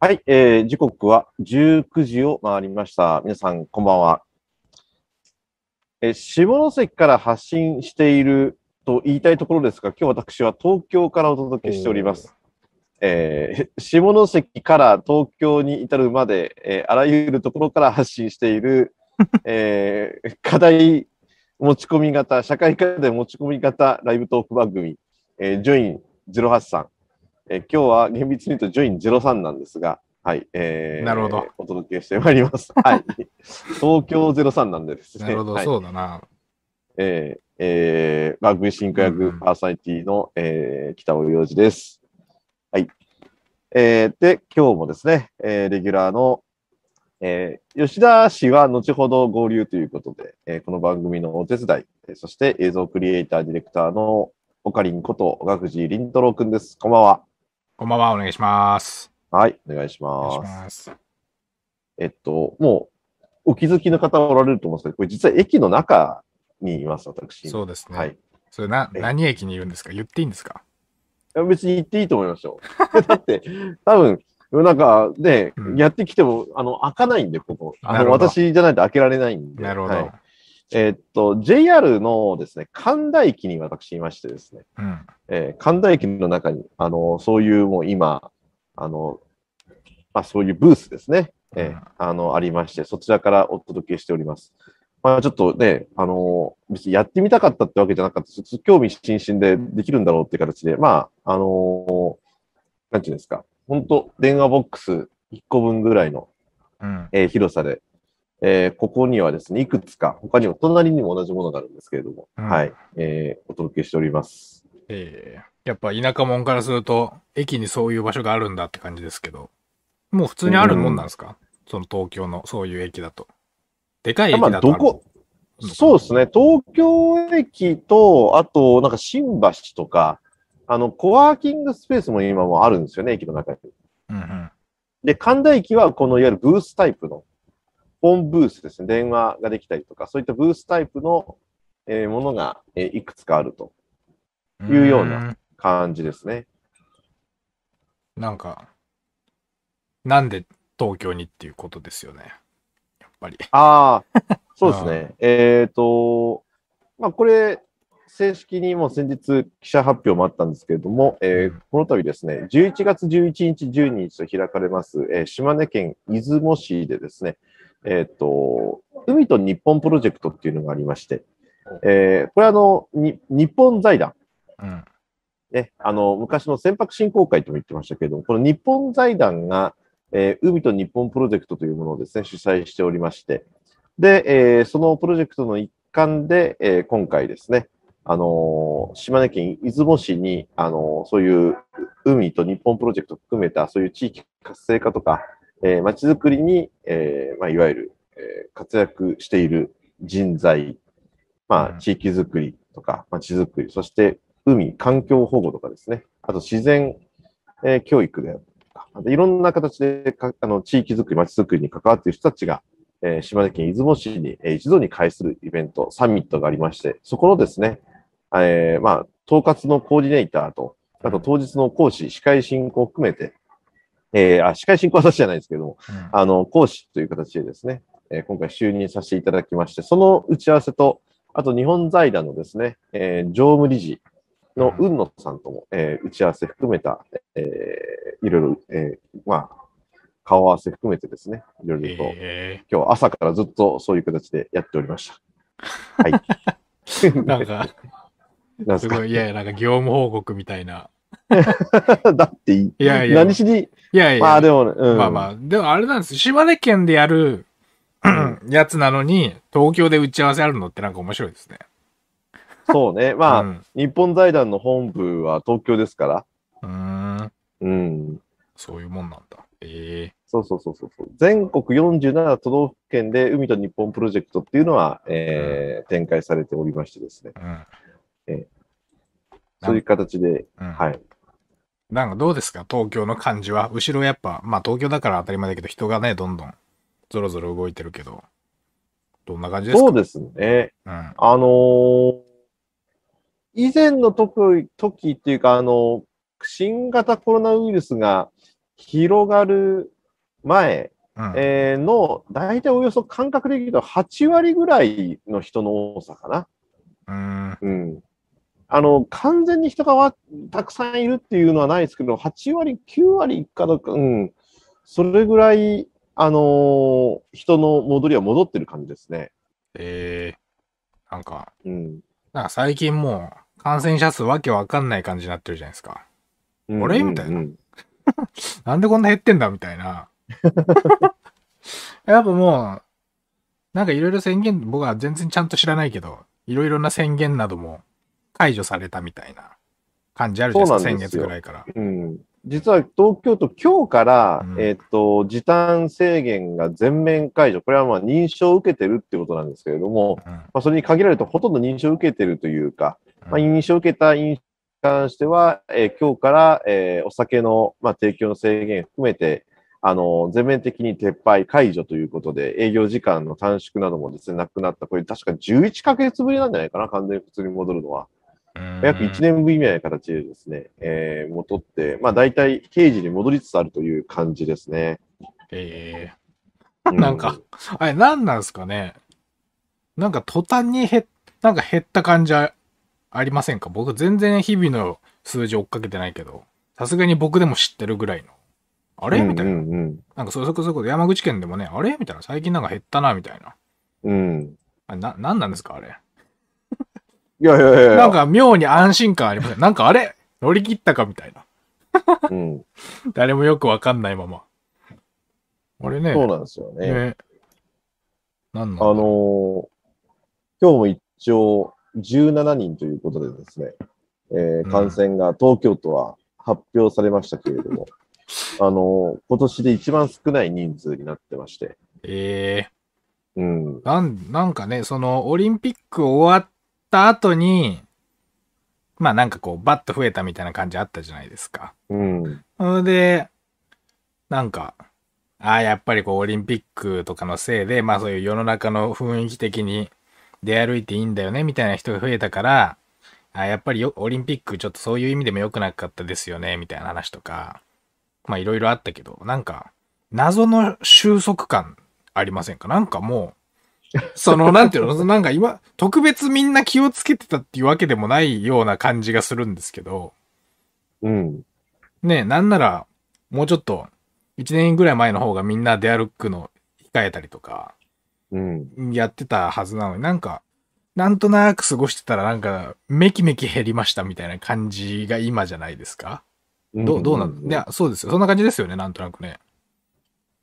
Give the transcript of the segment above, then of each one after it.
はい、えー、時刻は19時を回りました。皆さん、こんばんは。えー下関から発信していると言いたいところですが、今日私は東京からお届けしております。えー下関から東京に至るまで、えーあらゆるところから発信している、えー課題持ち込み型、社会課題持ち込み型ライブトーク番組、えージョイン083。えー今日は厳密に言うとジョイン03なんですが、はい、えーなるほどお届けしてまいります。はい。東京03なんでですね。なるほど、はい、そうだな。えーえー、番組進行役うんうんパーソナリティの、えー北尾洋二です。はい。えーで、今日もですね、えーレギュラーの、えー吉田氏は後ほど合流ということで、えーこの番組のお手伝い、えーそして映像クリエイター、ディレクターのオカリンこと小川藤凛太郎くんです。こんばんは。こんばんは、お願いします。はい、お願いしお願ます。いします。えっと、もう、お気づきの方おられると思うんですけど、これ実は駅の中にいます、私。そうですね。はい。それな、え何駅にいるんですか？言っていいんですか？いや別に言っていいと思いますよ。だって、多分、なんかね、うんやってきても、あの、開かないんで、ここ。あの、私じゃないと開けられないんで。なるほど。はいえーっと、JR のですね、神田駅に私いましてですね、うん。えー神田駅の中に、あの、そういうもう今、あの、まあそういうブースですね、えーうんあの、ありまして、そちらからお届けしております。まあちょっとね、あの、別にやってみたかったってわけじゃなかった、ちょっと興味津々でできるんだろうっていう形で、まあ、あのなんていうんですか、本当電話ボックス1個分ぐらいの、うん。えー広さで、えーここにはですね、いくつか、他にも隣にも同じものがあるんですけれども、うんはい、えーお届けしております。えーやっぱ田舎者からすると、駅にそういう場所があるんだって感じですけど、もう普通にあるもんなんですか、その東京のそういう駅だと。でかい駅まあ、だとあるどこ、そうですね。東京駅と、あと、なんか新橋とか、あの、コワーキングスペースも今もあるんですよね、駅の中に。うんうん。で、神田駅はこのいわゆるブースタイプの、フォンブースですね。電話ができたりとか、そういったブースタイプの、えーものが、えーいくつかあるというような感じですね。ん。なんか、なんで東京にっていうことですよね。やっぱり。ああ、そうですね。えっ、と、まあ、これ、正式にもう先日記者発表もあったんですけれども、えーうんこの度ですね、11月11日、12日と開かれます、えー島根県出雲市でですね、えっ、と、海と日本プロジェクトっていうのがありまして、えーこれあの、に日本財団、うん。ね、あの、昔の船舶振興会とも言ってましたけれども、この日本財団が、えー海と日本プロジェクトというものをですね、主催しておりまして、で、えーそのプロジェクトの一環で、えー今回ですね、あのー島根県出雲市に、あのーそういう海と日本プロジェクトを含めた、そういう地域活性化とか、えー、街づくりに、えーまあ、いわゆる、えー活躍している人材、まあ、うん。地域づくりとか、街づくり、そして海、環境保護とかですね、あと自然、えー教育であるとか、いろんな形でかあの地域づくり、街づくりに関わっている人たちが、えー島根県出雲市に、えー一度に会するイベント、サミットがありまして、そこのですね、えーまあ、統括のコーディネーターと、あと当日の講師、司会進行を含めて、えーあ、司会進行は私じゃないですけども、うんあの、講師という形でですね、えー今回就任させていただきまして、その打ち合わせと、あと日本財団のですね、えー常務理事のうん雲野さんとも、えー打ち合わせ含めた、えーいろいろ、えーまあ、顔合わせ含めてですね、いろいろと、え今日朝からずっとそういう形でやっておりました。はい。ー、なんか、なんですごい、いやいや、なんか業務報告みたいな。だっていい。いやいや何しに、いやいや、まあでもね、うん、まあまあ、でもあれなんです。島根県でやる、ん やつなのに、東京で打ち合わせあるのってなんか面白いですね。そうね。まあ、うん日本財団の本部は東京ですから、うーん、うん。そういうもんなんだ。えそうそうそうそうそう。全国47都道府県で海と日本プロジェクトっていうのは、えー展開されておりましてですね。えうん。そういう形で、うんはい。なんかどうですか？東京の感じは？後ろやっぱ、まあ東京だから当たり前だけど、人がね、どんどん、ぞろぞろ動いてるけど、どんな感じですか？そうですね。うん。あのー以前の時時っていうか、あの、新型コロナウイルスが広がる前、うん。えーの、大体およそ感覚で言うと8割ぐらいの人の多さかな。うん。うん。あの、完全に人がわたくさんいるっていうのはないですけど、8割、9割かどうか、うん。それぐらい、あのー人の戻りは戻ってる感じですね。えー、なんか、うん。なんか最近もう感染者数わけわかんない感じになってるじゃないですか。うんあれみたいなうん なんでこんな減ってんだみたいな。やっぱもう、なんかいろいろ宣言、僕は全然ちゃんと知らないけど、いろいろな宣言なども解除されたみたいな感じあるじゃないですか、先月ぐらいから。うん。実は東京都、今日から、うんえっ、と、時短制限が全面解除。これはまあ認証を受けてるってことなんですけれども、うんまあ、それに限られるとほとんど認証を受けてるというか、まあ、うん認証を受けた飲酒に関しては、えー今日から、えーお酒の、まあ、提供の制限含めて、あの、全面的に撤廃、解除ということで、営業時間の短縮などもですね、なくなった。これ確か11ヶ月ぶりなんじゃないかな、完全に普通に戻るのは。うん約1年ぶりみたいな形でですね、えー戻って、まあ大体平時に戻りつつあるという感じですね。えうー、なんか、あれ何なんすかね？なんか途端に減っ、なんか減った感じあありませんか？僕全然日々の数字追っかけてないけど、さすがに僕でも知ってるぐらいの。ああれ？みたいな。うんうんなんかそそこそこで山口県でもね、あれ？みたいな。最近なんか減ったな、みたいな。うん。うん。あな、なんなんですかあれ？いやいやいや。なんか妙に安心感ありません？なんかあれ？乗り切ったかみたいな。うん。誰もよくわかんないまま。あれね。そうなんですよね。ね。なんなんあのー今日も一応17人ということでですね、えーうん感染が東京都は発表されましたけれども、あのー今年で一番少ない人数になってまして、ええうん。なん、なんかね、その、オリンピック終わった後に、まあなんかこう、バッと増えたみたいな感じあったじゃないですか。うん。それで、なんか、ああ、やっぱりこう、オリンピックとかのせいで、まあそういう世の中の雰囲気的に出歩いていいんだよね、みたいな人が増えたから、あーやっぱりよオリンピックちょっとそういう意味でも良くなかったですよね、みたいな話とか、まあいろいろあったけど、なんか、謎の収束感ありませんか？なんかもう、その、なんていうの、なんか今、特別みんな気をつけてたっていうわけでもないような感じがするんですけど、うん。ねえ、なんなら、もうちょっと、1年ぐらい前の方がみんな出歩くの控えたりとか、うん。やってたはずなのになんか、なんとなく過ごしてたらなんか、めきめき減りましたみたいな感じが今じゃないですか？どう、どうなん？いや、そうですよ。そんな感じですよね、なんとなくね。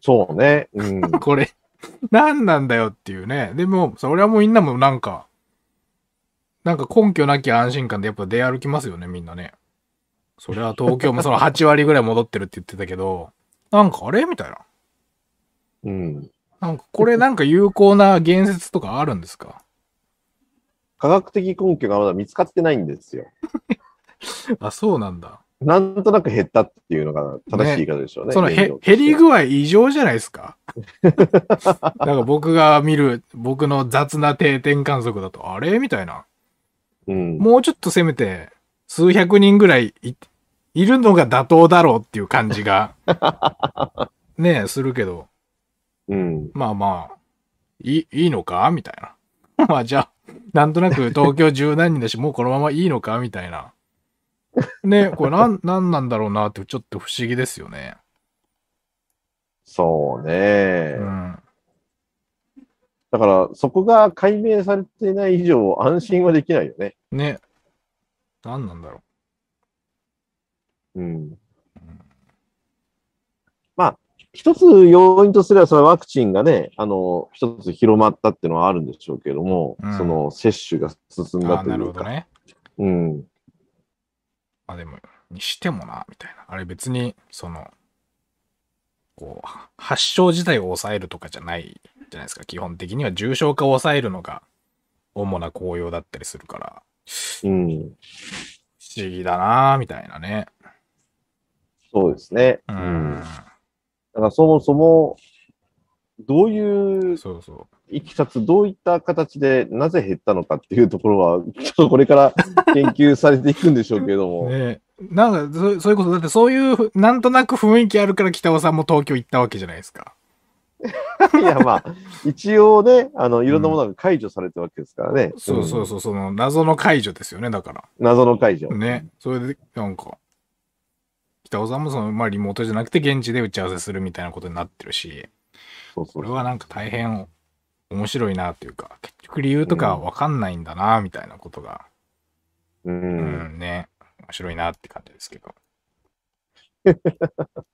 そうね。うん。これ、何なんだよっていうね。でも、それはもうみんなもなんか、なんか根拠なき安心感でやっぱ出歩きますよね、みんなね。それは東京もその8割ぐらい戻ってるって言ってたけど、なんかあれみたいな。うん。なんかこれなんか有効な言説とかあるんですか？科学的根拠がまだ見つかってないんですよ。あ、そうなんだ。なんとなく減ったっていうのが正しい言い方でしょうね。その減り具合異常じゃないですか？なんか僕が見る、僕の雑な定点観測だと、あれ？みたいな。うん。もうちょっとせめて、数百人ぐらいいいるのが妥当だろうっていう感じが、ねえ、するけど、うん。まあまあ、いい、いいのか？みたいな。まあじゃあ、なんとなく東京十何人だし、もうこのままいいのか？みたいな。ねえ、これなん、なんなんだろうなってちょっと不思議ですよね。そうね。うん。だから、そこが解明されてない以上、安心はできないよね。ね。なんなんだろうん。まあ、一つ要因とすれば、それはワクチンがね、あの、一つ広まったっていうのはあるんでしょうけれども、うんその接種が進んだというか。なるほどね。うん。まあでも、にしてもな、みたいな。あれ別に、その、こう、発症自体を抑えるとかじゃないじゃないですか。基本的には重症化を抑えるのが主な効用だったりするから、うん。不思議だな、みたいなね。そうですね。ううん。ん。だからそもそも、どういうそうそいきさつ、どういった形でなぜ減ったのかっていうところは、ちょっとこれから研究されていくんでしょうけれどう。も、ねなんか、そそういうこと、だってそういう、なんとなく雰囲気あるから北尾さんも東京行ったわけじゃないですか。いや、まあ、一応ね、あの、いろんなものが解除されてるわけですからね。うんそうそうそう、その謎の解除ですよね、だから。謎の解除。ね。それで、なんか、北尾さんもその、まあリモートじゃなくて現地で打ち合わせするみたいなことになってるし、そうそうこれはなんか大変面白いなっていうか、結局理由とかわかんないんだな、みたいなことが、う。うんん、ね、面白いなって感じですけど。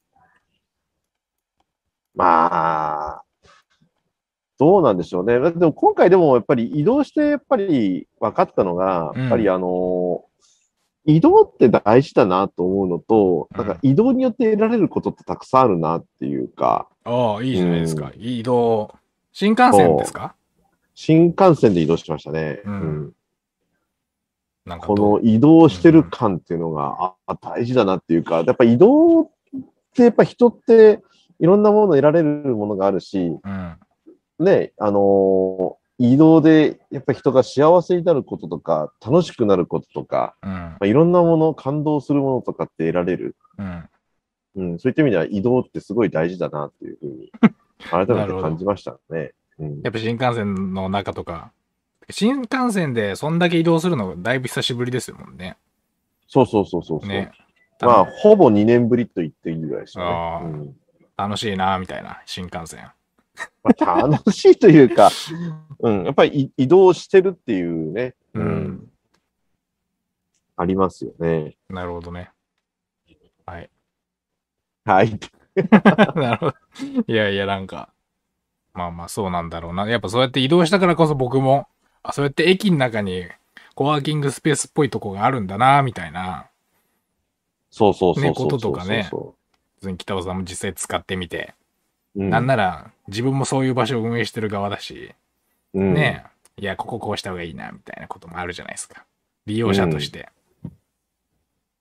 まあ、どうなんでしょうね。でも今回でもやっぱり移動してやっぱり分かったのが、うんやっぱりあの、移動って大事だなと思うのと、うんなんか移動によって得られることってたくさんあるなっていうか、ああ、いいじゃないですか。移動。新幹線ですか？新幹線で移動しましたね。うんうんなんかこの移動してる感っていうのが、あ大事だなっていうか、やっぱ移動ってやっぱ人っていろんなもの得られるものがあるし、うん。ね、あのー移動でやっぱり人が幸せになることとか、楽しくなることとか、うん。まあ、いろんなもの、感動するものとかって得られる。うん。うん、そういった意味では移動ってすごい大事だなっていうふうに、改めて感じましたね。うん、やっぱ新幹線の中とか、新幹線でそんだけ移動するのだいぶ久しぶりですもんね。そうそうそうそうそう。ね。まあ、ほぼ2年ぶりと言っていいぐらいでしたね。楽しいな、みたいな、新幹線。まあ、楽しいというか、うん、やっぱりい移動してるっていうね、うんありますよね。なるほどね。はい。はい。なるほど。いやいや、なんか、まあまあそうなんだろうな。やっぱそうやって移動したからこそ僕も、あ、そうやって駅の中にコワーキングスペースっぽいとこがあるんだな、みたいな。そうそうそうそうそうねこととかねそ普通に北尾さんも実際使ってみて。う。うんなんなら自分もそういう場所を運営してる側だし、うんねいや、こここうした方がいいな、みたいなこともあるじゃないですか。利用者として。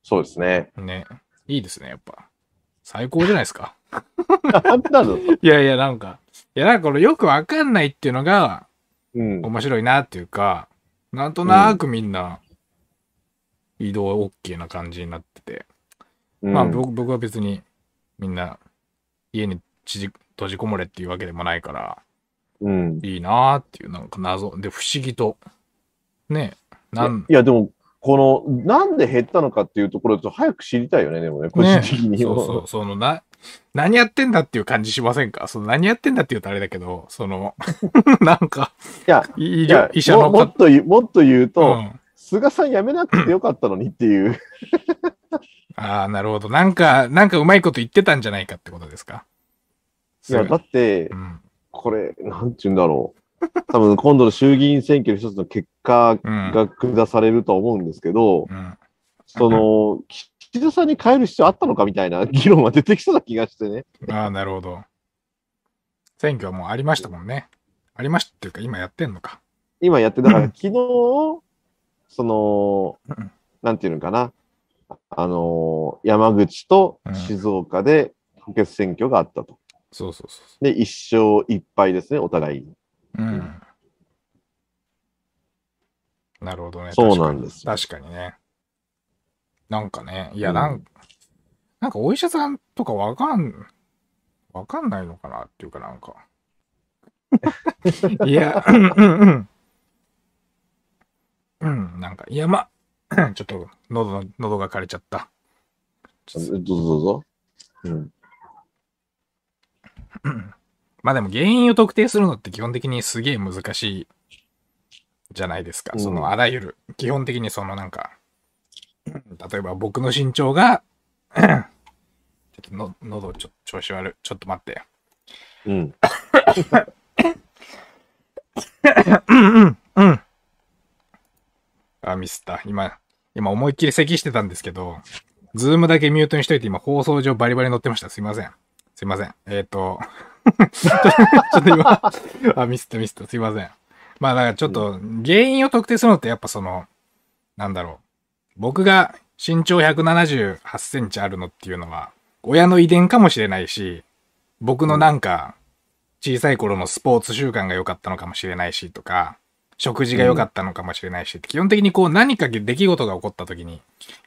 そうですね。ね。いいですね、やっぱ。最高じゃないですか。いやいや、なんか、いや、なんかこれよくわかんないっていうのがうん。面白いなっていうか、なんとなくみんな移動 OK な感じになってて。まあうん僕僕は別にみんな家に閉じこもれっていうわけでもないから、うん。いいなーっていうなんか謎。で、不思議と。ねなん、いや、でも、この、なんで減ったのかっていうところと早く知りたいよね、でもね、個人的に。そうそう、そのな、何やってんだっていう感じしませんか？その何やってんだって言うとあれだけど、その、なんか、いや、医いや療医者のももっと言う、もっと言うと、うん菅さん辞めなくてよかったのにっていう。ああ、なるほど。なんか、なんかうまいこと言ってたんじゃないかってことですか？いや、だってう、ん。これ、なんて言うんだろう。多分今度の衆議院選挙の一つの結果うん。が下されると思うんですけど、うん。その、岸田さんに変える必要あったのかみたいな議論は出てきそうな気がしてね。ああ、なるほど。選挙はもうありましたもんね。ありましたっていうか、今やってんのか。今やって、だから 昨日、そのうん、なんていうのかな。あの、山口と静岡で補欠選挙があったと。そうそうそで、一勝一敗ですね、お互いに。う。うん。なるほどね。そうなんですよ確かに確かにね。なんかね、いや、うんなん、なんかお医者さんとかわかん、わかんないのかなっていうかなんか。いや、うんうんうん。うん、なんか、いや、ま、ちょっと喉の、喉が枯れちゃった。どうぞどうぞ。うん。まあでも原因を特定するのって基本的にすげえ難しいじゃないですか。うんそのあらゆる、基本的にそのなんか、例えば僕の身長が、ちょっとの喉ちょ調子悪い。ちょっと待って。うん。うんうんうん。あ、ミスった。今、今思いっきり咳してたんですけど、ズームだけミュートにしといて今放送上バリバリ乗ってました。すいません。すいません。えっ、と、ちょっと今、あ、ミスったミスった。すいません。まあだからちょっと原因を特定するのってやっぱその、なんだろう。僕が身長178センチあるのっていうのは、親の遺伝かもしれないし、僕のなんか、小さい頃のスポーツ習慣が良かったのかもしれないしとか、食事が良かったのかもしれないし、基本的にこう何か出来事が起こった時に、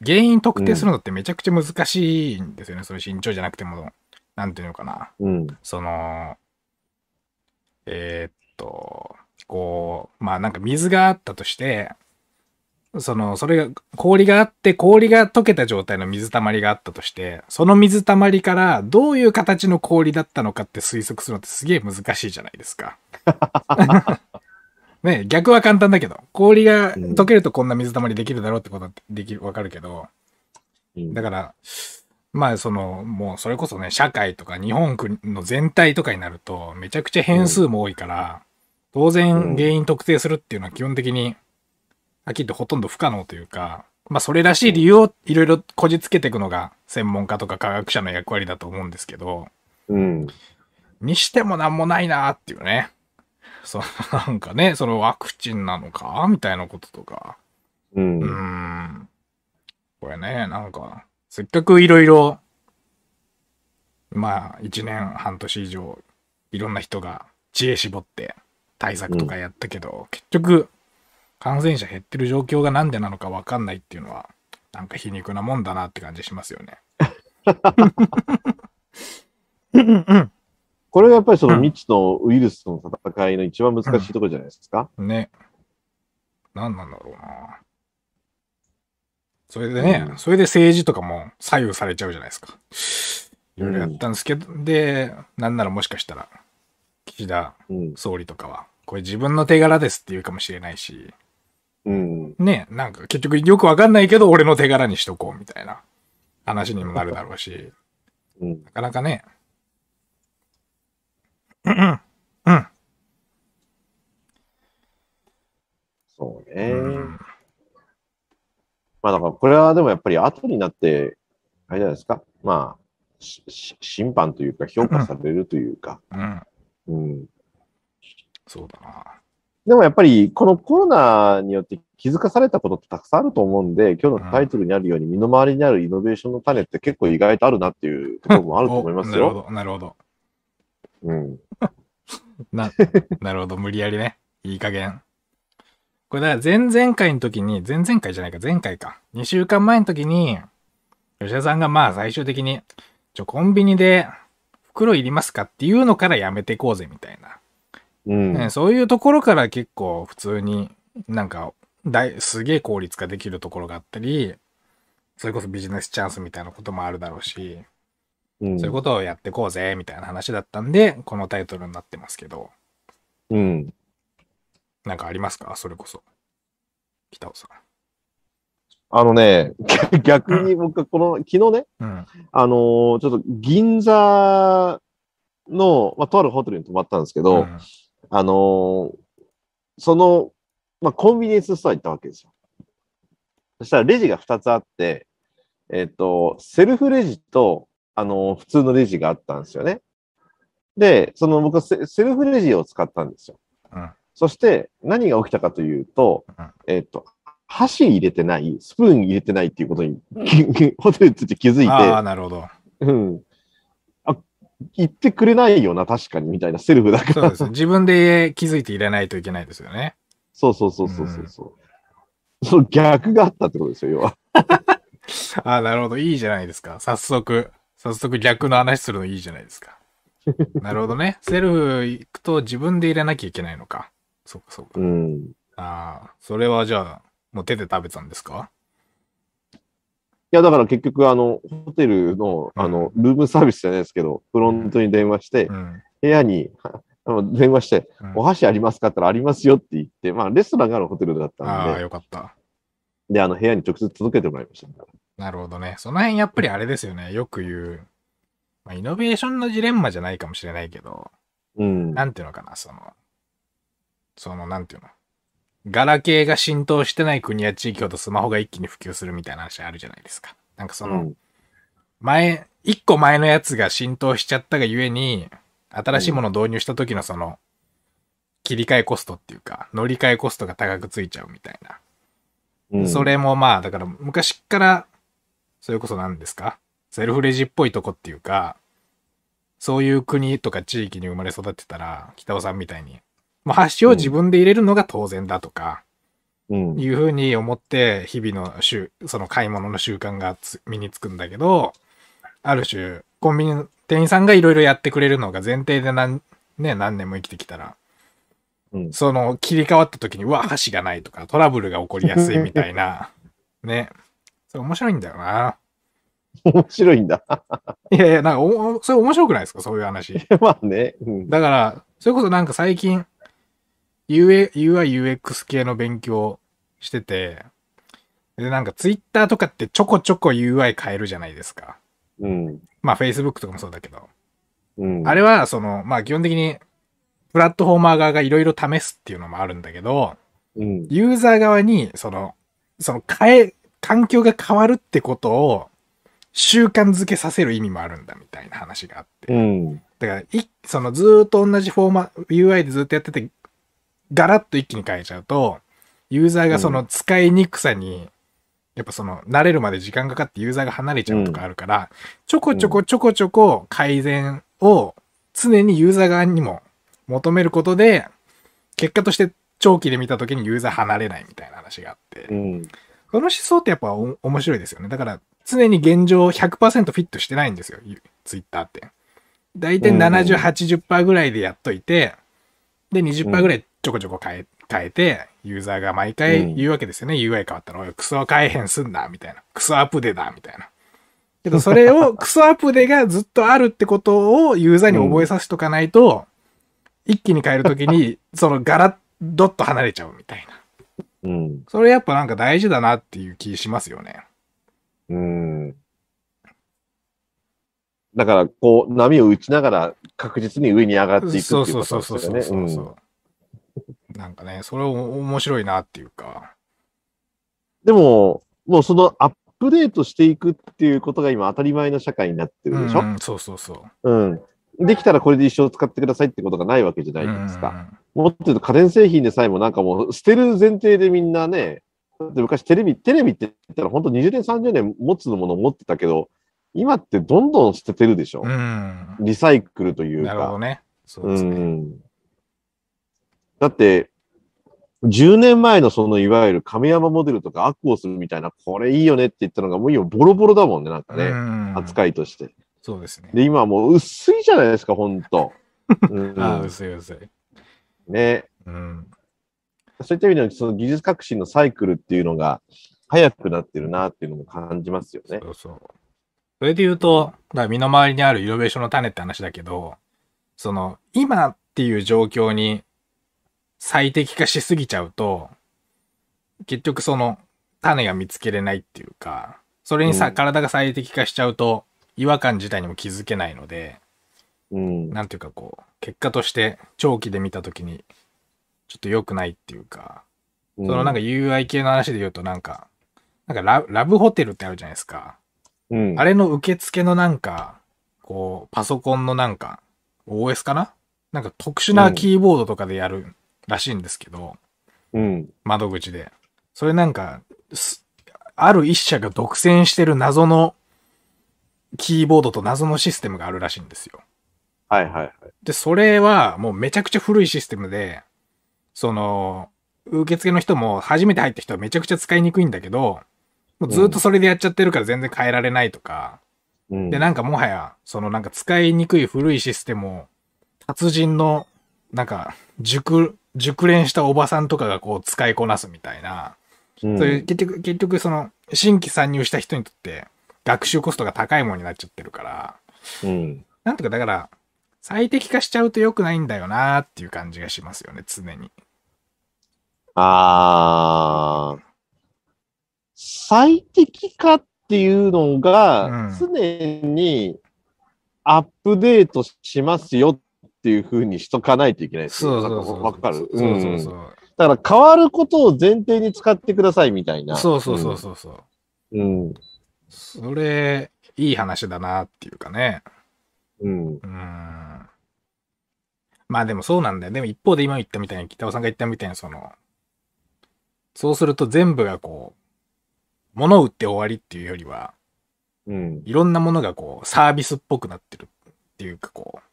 原因特定するのってめちゃくちゃ難しいんですよね。それ身長じゃなくても、なんていうのかな。うん。その、えーっと、こう、まあなんか水があったとして、その、それが、氷があって、氷が溶けた状態の水たまりがあったとして、その水たまりからどういう形の氷だったのかって推測するのってすげえ難しいじゃないですか。ね逆は簡単だけど、氷が溶けるとこんな水たまりできるだろうってことはできる、わかるけど、うんだから、まあその、もうそれこそね、社会とか日本国の全体とかになると、めちゃくちゃ変数も多いから、当然原因特定するっていうのは基本的に、はっきりとほとんど不可能というか、まあそれらしい理由をいろいろこじつけていくのが専門家とか科学者の役割だと思うんですけど、うん。にしてもなんもないなーっていうね。そう、なんかね、そのワクチンなのかみたいなこととか。うん。うーん。これね、なんか、せっかくいろいろ、まあ、一年半年以上、いろんな人が知恵絞って対策とかやったけど、結局、感染者減ってる状況がなんでなのかわかんないっていうのは、なんか皮肉なもんだなって感じしますよね。うんうんこれがやっぱりその未知のウイルスとの戦いの一番難しいところじゃないですか？うん。ね。なんなんだろうな。それでね、うんそれで政治とかも左右されちゃうじゃないですか。いろいろやったんですけど、で、なんならもしかしたら、岸田うん。総理とかは、これ自分の手柄ですって言うかもしれないし、うん。ね、なんか結局よくわかんないけど俺の手柄にしとこうみたいな話にもなるだろうし、うん。なかなかね、うんうん、うん。そうね。うんまあだからこれはでもやっぱり後になって、あれじゃないですか。まあ、審判というか評価されるというか。うん。うん。そうだな。でもやっぱりこのコロナによって気づかされたことってたくさんあると思うんで、今日のタイトルにあるように身の回りにあるイノベーションの種って結構意外とあるなっていうところもあると思いますよ。おなるほど、なるほど。うん。な、なるほど、無理やりね。いい加減。これだから前々回の時に、前々回じゃないか、前回か。2週間前の時に、吉田さんがまあ最終的に、ちょ、コンビニで袋いりますかっていうのからやめていこうぜみたいな。うん。ね、そういうところから結構普通になんか大すげえ効率化できるところがあったり、それこそビジネスチャンスみたいなこともあるだろうし、うんそういうことをやっていこうぜみたいな話だったんで、このタイトルになってますけど、うん。なんかありますか？それこそ。北尾さあのね、逆に僕はこの、昨日ね、ん。うん。あのーちょっと銀座の、まあ、とあるホテルに泊まったんですけど、うんあのーその、まあ、コンビニエンスストアに行ったわけですよ。そしたらレジが2つあって、えっ、と、セルフレジと、あのー普通のレジがあったんですよね。で、その僕はセセルフレジを使ったんですよ。うんそして何が起きたかというと、うんえっ、と、箸入れてない、スプーン入れてないっていうことに、ホテルについて気づいて、ああ、なるほど。うん。あ、言ってくれないよな、確かに、みたいなセルフだから。そうですね。自分で気づいて入れないといけないですよね。そうそうそうそうそうそう。その逆があったってことですよ、要は。ああ、なるほど。いいじゃないですか。早速、早速逆の話するのいいじゃないですか。なるほどね。セルフ行くと自分で入れなきゃいけないのか。そうか、そうか。うん。ああ、それはじゃあ、もう手で食べたんですか？いや、だから結局、あの、ホテルの、あの、ルームサービスじゃないですけど、フロントに電話してう、ん。部屋に、電話して、うんお箸ありますかって言ったらありますよって言って、まあ、レストランがあるホテルだったああ、んで、よかった。で、あの、部屋に直接届けてもらいました。なるほどね。その辺やっぱりあれですよね。よく言う。まあ、イノベーションのジレンマじゃないかもしれないけど、うん。なんていうのかな、その、その、なんていうの？ガラケーが浸透してない国や地域ほどスマホが一気に普及するみたいな話あるじゃないですか。なんかその、うん前、一個前のやつが浸透しちゃったがゆえに、新しいものを導入した時のその、切り替えコストっていうか、乗り換えコストが高くついちゃうみたいな。うんそれもまあ、だから昔っから、それこそ何ですか？セルフレジっぽいとこっていうか、そういう国とか地域に生まれ育ってたら、北尾さんみたいに、もうハッシュを自分で入れるのが当然だとか、うん。いうふうに思って、日々の習、その買い物の習慣がつ身につくんだけど、ある種、コンビニの店員さんがいろいろやってくれるのが前提で何、ね、何年も生きてきたら、うんその切り替わった時に、うわ、箸がないとか、トラブルが起こりやすいみたいな、ね。それ面白いんだよな。面白いんだ。いやいや、なんかお、それ面白くないですか？そういう話。まあね。うん。だから、それこそなんか最近、UI、UX 系の勉強してて、で、なんか Twitter とかってちょこちょこ UI 変えるじゃないですか。うん。まあ Facebook とかもそうだけど。うん。あれは、その、まあ基本的に、プラットフォーマー側がいろいろ試すっていうのもあるんだけど、うん。ユーザー側に、その、その変え、環境が変わるってことを習慣づけさせる意味もあるんだみたいな話があって。うん。だから、い、そのずーっと同じフォーマ、UI でずっとやってて、ガラッと一気に変えちゃうと、ユーザーがその使いにくさに、やっぱその、慣れるまで時間かかってユーザーが離れちゃうとかあるから、ちょこちょこちょこちょこ改善を常にユーザー側にも求めることで、結果として長期で見た時にユーザー離れないみたいな話があって、うん。この思想ってやっぱお面白いですよね。だから、常に現状100%フィットしてないんですよ、ツイッターって。だいたい70、80%ぐらいでやっといて、で、20%ぐらいちょこちょこ変え、変えて、ユーザーが毎回言うわけですよね。UI 変わったら、おい、クソ変えへんすんな、みたいな。クソアップデだ、みたいな。けど、それを、クソアップデがずっとあるってことをユーザーに覚えさせとかないと、一気に変えるときに、そのガラッ、ドッと離れちゃうみたいな。うん。それやっぱなんか大事だなっていう気しますよね。うん。だから、こう、波を打ちながら確実に上に上がっていくっていうそうことそうそうそうですよね。そうそうそう。なんかね、それを面白いなっていうか。でも、もうそのアップデートしていくっていうことが今当たり前の社会になってるでしょ、うん、そうそうそう。うん、できたらこれで一生使ってくださいってことがないわけじゃないですか。うんもっと言うと家電製品でさえもなんかもう捨てる前提でみんなね、だって昔テレビ、テレビって言ったら本当20年、30年持つものを持ってたけど、今ってどんどん捨ててるでしょ、うん。リサイクルというか。なるほどね。そううですね。ん。だって、10年前のそのいわゆる亀山モデルとかアックをするみたいな、これいいよねって言ったのがもう今ボロボロだもんね、なんかね。うん扱いとして。そうですね。で、今はもう薄いじゃないですか、ほんと。うんああ、薄い薄い。ね。うん。そういった意味では、その技術革新のサイクルっていうのが早くなってるなっていうのも感じますよね。そうそう。それで言うと、だ身の回りにあるイノベーションの種って話だけど、その、今っていう状況に最適化しすぎちゃうと、結局その種が見つけれないっていうか、それにさ、うん。体が最適化しちゃうと、違和感自体にも気づけないので、うん。なんていうかこう、結果として長期で見たときに、ちょっと良くないっていうか、そそのなんか UI 系の話で言うとなんか、なんかララブホテルってあるじゃないですか。うん、あれの受付のなんか、こう、パソコンのなんか、OS かな？なんか特殊なキーボードとかでやるらしいんですけど、うん。窓口で。それなんか、すある一社が独占してる謎のキーボードと謎のシステムがあるらしいんですよ。はいはいはい。で、それはもうめちゃくちゃ古いシステムで、その、受付の人も初めて入った人はめちゃくちゃ使いにくいんだけど、もうずっとそれでやっちゃってるから全然変えられないとか、うん、で、なんかもはや、そのなんか使いにくい古いシステムを、達人の、なんか、熟、熟練したおばさんとかがこう使いこなすみたいな、うん、そういう、結局、結局その、新規参入した人にとって、学習コストが高いものになっちゃってるから、うん。なんとかだから、最適化しちゃうと良くないんだよなっていう感じがしますよね、常に。あー、最適化っていうのがうん。常にアップデートしますよっていうふうにしとかないといけないですそようそうそう。わかる。そうそうそんう。だから変わることを前提に使ってくださいみたいな。そうそうそうそうそう。うん。うん。それ、いい話だなっていうかね。うん。うーん。まあでもそうなんだよ。でも一方で今言ったみたいに、北尾さんが言ったみたいに、その、そうすると全部がこう、物を売って終わりっていうよりは、うん。いろんなものがこう、サービスっぽくなってるっていうかこう、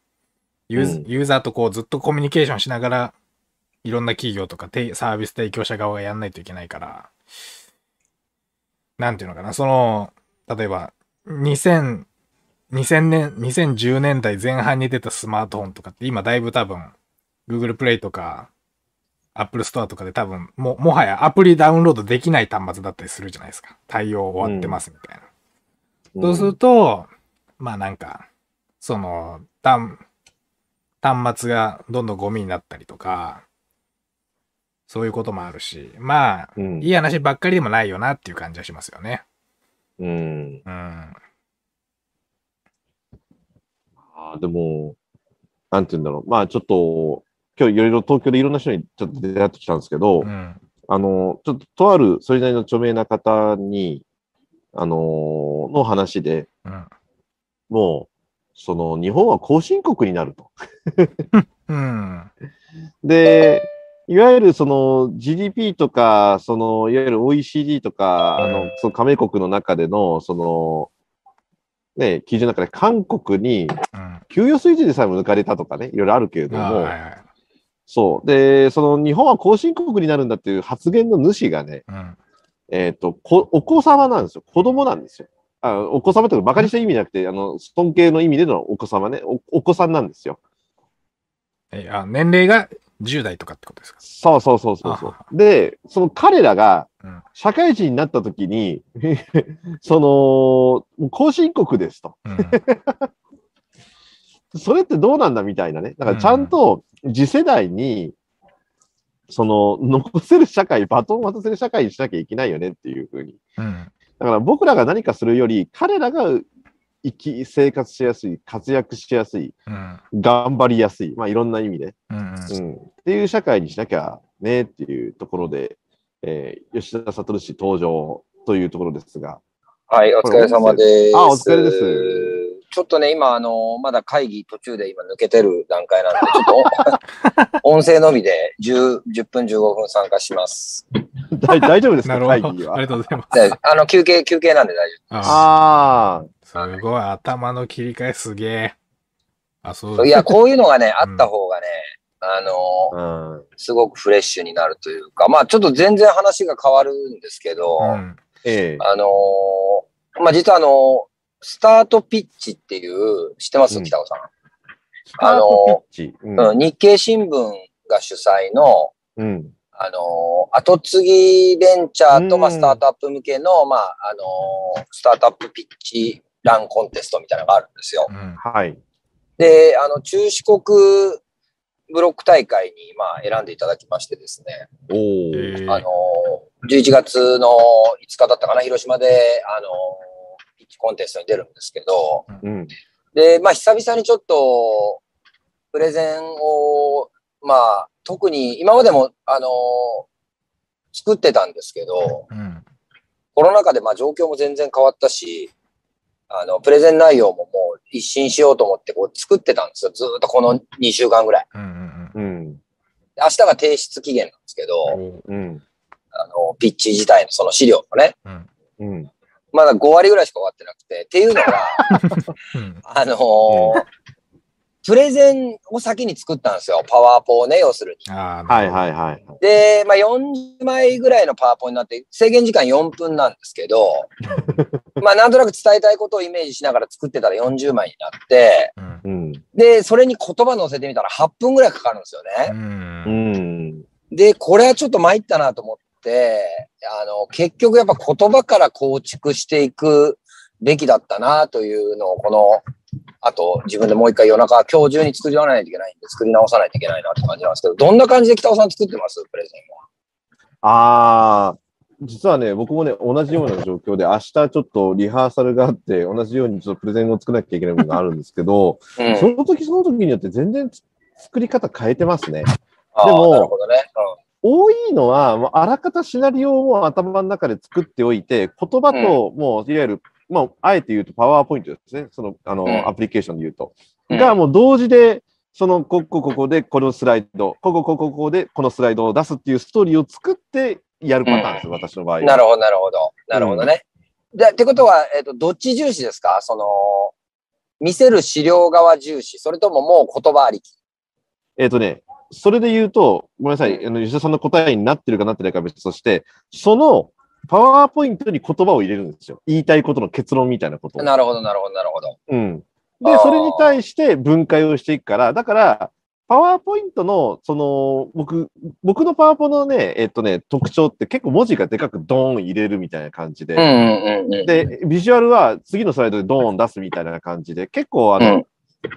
ユーユーザーとこうずっとコミュニケーションしながらいろんな企業とかてサービス提供者側がやんないといけないから、なんていうのかな、その、例えば、2000、2000年、2010年代前半に出たスマートフォンとかって今だいぶ多分、Google Play とか、Apple Store とかで多分、も、もはやアプリダウンロードできない端末だったりするじゃないですか。対応終わってますみたいな。そうすると、まあなんか、その、端、端末がどんどんゴミになったりとか、そういうこともあるし、まあ、うんいい話ばっかりでもないよなっていう感じはしますよね。うん。うん。あーでも、なんて言うんだろう。まあちょっと、今日いろいろ東京でいろんな人にちょっと出会ってきたんですけど、うん。あの、ちょっととあるそれなりの著名な方に、あのーの話で、うん。もう、その日本は後進国になると。うん。で、いわゆるその GDP とか、そのいわゆる OECD とか、あのうん、その加盟国の中での、その、ね、基準の中で韓国にうん。給与水準でさえも抜かれたとかね、いろいろあるけれども。そう。で、その日本は後進国になるんだっていう発言の主がね、うん。えっ、とこ、お子様なんですよ。子供なんですよ。あお子様ってバカにした意味じゃなくて、あの、尊敬の意味でのお子様ね、おお子さんなんですよ。え、あ、年齢が10代とかってことですか？そうそうそうそうそあう。で、その彼らがうん社会人になった時に、その、後進国ですと。うん。それってどうなんだみたいなね。だからちゃんと次世代に、その、残せる社会、バトンを渡せる社会にしなきゃいけないよねっていうふうに。うん。だから僕らが何かするより、彼らが生き、生活しやすい、活躍しやすい、うん。頑張りやすい、まあいろんな意味で、うん。うん、っていう社会にしなきゃねっていうところで、えー吉田悟氏登場というところですが、はい、お疲れ様です。あお疲れです。ちょっとね、今、あの、まだ会議途中で今抜けてる段階なんで、ちょっとお 音声のみで10、10分15分参加します。大大丈夫ですか？なるほど。あ会議は。りがとうございます。であの、休憩、休憩なんで大丈ああすごい、頭の切り替えすげえ。あ、そう夫。いや、こういうのがね、あった方がね、あの、あ、うん。すごくフレッシュになるというか、まあ、ちょっと全然話が変わるんですけど、うん。ええあのまあ、実はあの、スタートピッチっていう、知ってます、うん北尾さん。スタートピッチ。うんうん、日経新聞が主催の、うん。あのー後継ぎベンチャーと、まあ、うんスタートアップ向けの、まあ、あのースタートアップピッチランコンテストみたいなのがあるんですよ。うん。はい。で、あの、中四国ブロック大会に、まあ、選んでいただきましてですね、おあのー、11月の5日だったかな、広島で、あのコンテストに出るんですけど、うん。で、まあ、久々にちょっと、プレゼンを、まあ、特に、今までも、あのー作ってたんですけど、うん。コロナ禍で、まあ、状況も全然変わったし、あの、プレゼン内容ももう一新しようと思って、こう、作ってたんですよ。ずーっとこの2週間ぐらい。うん。うん。うん。で明日が提出期限なんですけど、うん。うん。あの、ピッチ自体のその資料のね、うん。うん。まだ5割ぐらいしか終わってなくて、っていうのが、うん。あのープレゼンを先に作ったんですよ。パワーポをね、要するに。はいい。はいはい。で、まあ、40枚ぐらいのパワーポになって、制限時間4分なんですけど、まあ、なんとなく伝えたいことをイメージしながら作ってたら40枚になって、うん。うん。で、それに言葉載せてみたら8分ぐらいかかるんですよう。ね。うんん。で、これはちょっと参ったなと思って、あの、結局やっぱ言葉から構築していくべきだったなというのを、この、あと自分でもう一回夜中、今日中に作り直さないといけないんで、作り直さないといけないなって感じなんですけど、どんな感じで北尾さん作ってます？プレゼンは。ああ、実はね、僕もね、同じような状況で、明日ちょっとリハーサルがあって、同じようにちょっとプレゼンを作らなきゃいけないものがあるんですけど、うん。その時その時によって全然つ作り方変えてますね。でもなるほどね。多いのは、もうあらかたシナリオを頭の中で作っておいて、言葉と、もう、いわゆる、まあ、あえて言うと、パワーポイントですね。その、あの、うんアプリケーションで言うと。うんが、もう同時で、その、ここ、ここで、このスライド、ここ、ここ、ここで、このスライドを出すっていうストーリーを作ってやるパターンです、私の場合は。なるほど、なるほど。なるほどね。で、ってことは、えっ、と、どっち重視ですか？その、見せる資料側重視、それとももう言葉ありき？えっ、とね、それで言うと、ごめんなさい、あの吉田さんの答えになってるかなってないかは別として、そのパワーポイントに言葉を入れるんですよ。言いたいことの結論みたいなことを。なるほど、なるほど、なるほど。うん。で、それに対して分解をしていくから、だから、パワーポイントの、その、僕、僕のパワポのね、えっとね、特徴って結構文字がでかくドーン入れるみたいな感じで。で、ビジュアルは次のスライドでドーン出すみたいな感じで、結構あの、うん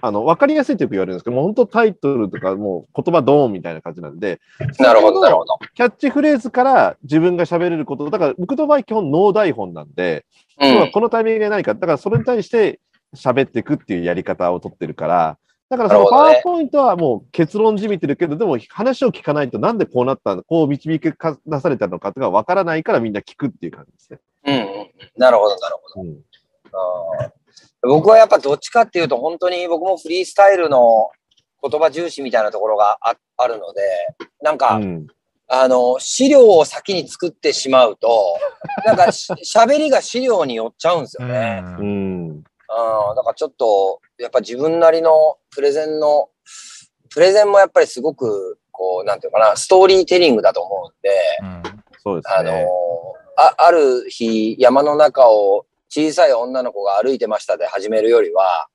あの、わかりやすいとよく言われるんですけど、もう本当タイトルとかもう言葉ドーンみたいな感じなんで、なるほど、なるほど。キャッチフレーズから自分が喋れること、だから僕の場合基本ノー台本なんで、うん。このタイミングで何か、だからそれに対して喋っていくっていうやり方を取ってるから、だからそのパワーポイントはもう結論じみてるけど、でも話を聞かないとなんでこうなったの、こう導き出されたのかとかわからないからみんな聞くっていう感じですね。うんうん。なるほど、なるほど。うんあー僕はやっぱどっちかっていうと、本当に僕もフリースタイルの言葉重視みたいなところがああるので、なんか、うんあの、資料を先に作ってしまうと、なんかし喋りが資料に寄っちゃうんですよね。ううんん。ああ、だからちょっと、やっぱ自分なりのプレゼンの、プレゼンもやっぱりすごく、こう、なんていうかな、ストーリーテリングだと思うんで、そうですあのね。あ、ある日、山の中を小さい女の子が歩いてましたで始めるよりは、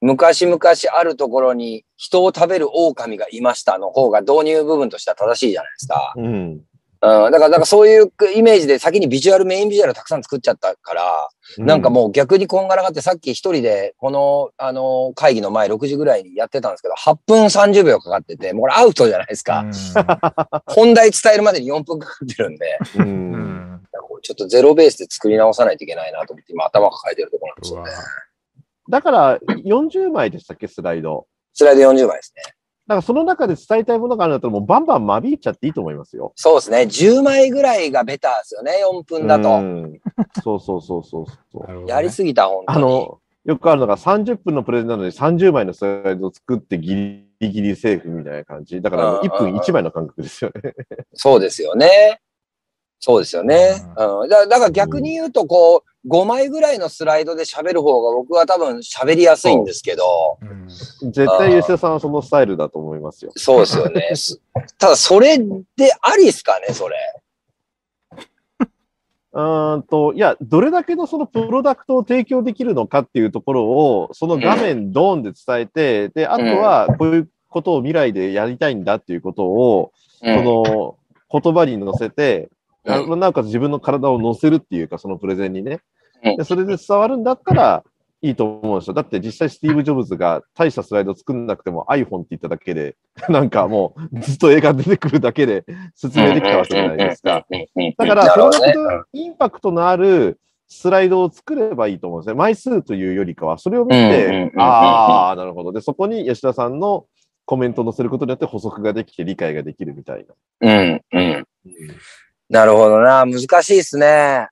昔々あるところに人を食べる狼がいましたの方が導入部分としては正しいじゃないですか。うん。うん。だから、だからそういうイメージで先にビジュアル、メインビジュアルたくさん作っちゃったから、なんかもう逆にこんがらがってさっき一人でこの、あの、会議の前6時ぐらいにやってたんですけど、8分30秒かかってて、もうこれアウトじゃないですか。本題伝えるまでに4分かかってるんで、う。うんんちょっとゼロベースで作り直さないといけないなと思って今頭抱えてるところなんですよね。だから、40枚でしたっけ、スライド。スライド40枚ですね。だからその中で伝えたいものがあるんだったら、もうバンバン間引いちゃっていいと思いますよ。そうですね。10枚ぐらいがベターですよね。4分だうと。んそうそうそうそうそう。ねやりすぎた、本当に。あの、よくあるのが30分のプレゼンなのに30枚のスライドを作ってギリギリセーフみたいな感じ。だからもう1分1枚の感覚ですよね。そうですよね。そうですよね。うん。だだから逆に言うと、こう、5枚ぐらいのスライドで喋る方が僕は多分喋りやすいんですけど、うん絶対吉田さんはそのスタイルだと思いますよ。そうですよね。す ただ、それでありっすかね、それ。うーんと、いや、どれだけのそのプロダクトを提供できるのかっていうところを、その画面ドーンで伝えて、で、あとはこういうことを未来でやりたいんだっていうことを、うんその言葉に乗せて、なおかつ自分の体を乗せるっていうか、そのプレゼンにね。うん。でそれで伝わるんだったらいいと思うんですよ。だって実際スティーブ・ジョブズが大したスライド作んなくても iPhone って言っただけで、なんかもうずっと映画出てくるだけで説明できたわけじゃないですか。。だから、そなるほどね。れほどインパクトのあるスライドを作ればいいと思うんですね。枚数というよりかは、それを見てう、ん。ああ、なるほど。で、そこに吉田さんのコメントを載せることによって補足ができて理解ができるみたいな。うん、うん。なるほどな。難しいっすね。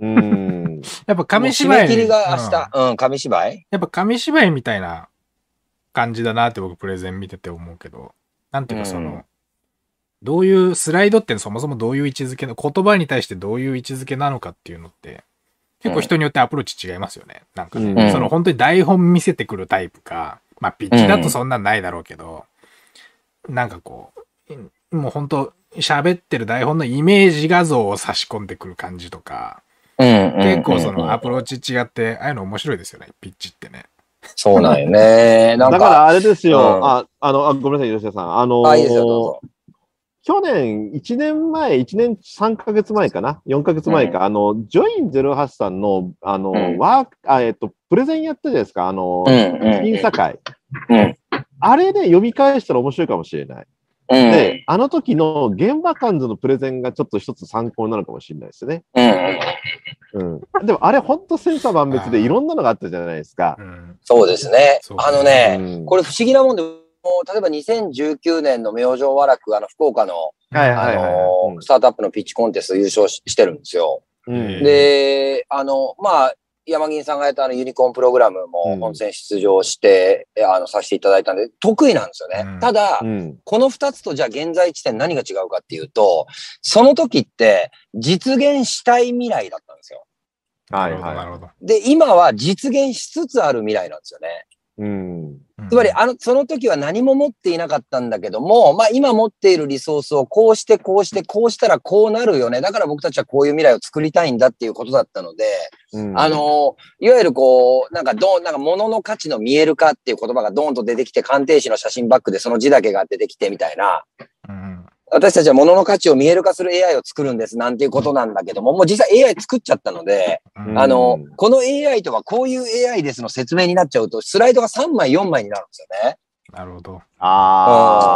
うん。やっぱ紙芝居。め切りが明うん日。うん、紙芝居？やっぱ紙芝居みたいな感じだなって僕プレゼン見てて思うけど、なんていうかその、うんどういうスライドってそもそもどういう位置づけの、言葉に対してどういう位置づけなのかっていうのって、結構人によってアプローチ違いますよね。なんかね、うんその本当に台本見せてくるタイプか、まあピッチだとそんなんないだろうけど、なんかこう、もう本当喋ってる台本のイメージ画像を差し込んでくる感じとか、うん。結構そうんのアプローチ違って、ああいうの面白いですよね、ピッチってね。そうなんよね。か、だからあれですよ、うんあ、あの、あごめんなさい、吉田さん。あのー。去年、1年前、1年3ヶ月前かな ?4 ヶ月前か、あの、ジョイン08さんの、あの、うんワーク、あ、えっと、プレゼンやったじゃないですか、あの、うん、うん。審査会。うん。あれで読み返したら面白いかもしれない。うん。で、あの時の現場感図のプレゼンがちょっと一つ参考になるかもしれないですね。うん。うん。でもあれほんと千差万別でいろんなのがあったじゃないですか。うん。そうですね。あのね、うんこれ不思議なもんで、もう例えば2019年の明星和楽、あの、福岡の、はいあはいはい。の、スタートアップのピッチコンテスト優勝ししてるんですよ。うんで、あの、まあ、山銀さんがやったあのユニコーンプログラムもうん本戦出場して、あの、させていただいたんで、得意なんですよね。うんただ、うん。この二つとじゃあ現在地点何が違うかっていうと、その時って実現したい未来だったんですよ。はいはるほど。で、今は実現しつつある未来なんですよね。い。うん。つまり、あの、その時は何も持っていなかったんだけども、まあ今持っているリソースをこうしてこうしてこうしたらこうなるよね。だから僕たちはこういう未来を作りたいんだっていうことだったので、うんあ、の、いわゆるこう、なんかどう、なんか物の価値の見える化っていう言葉がドーンと出てきて、鑑定士の写真バックでその字だけが出てきてみたいな、うん。私たちは物の価値を見える化する AI を作るんですなんていうことなんだけども、もう実際 AI 作っちゃったので、うんあの、この AI とはこういう AI ですの説明になっちゃうと、スライドが3枚4枚になるんですよね。なるほど。あ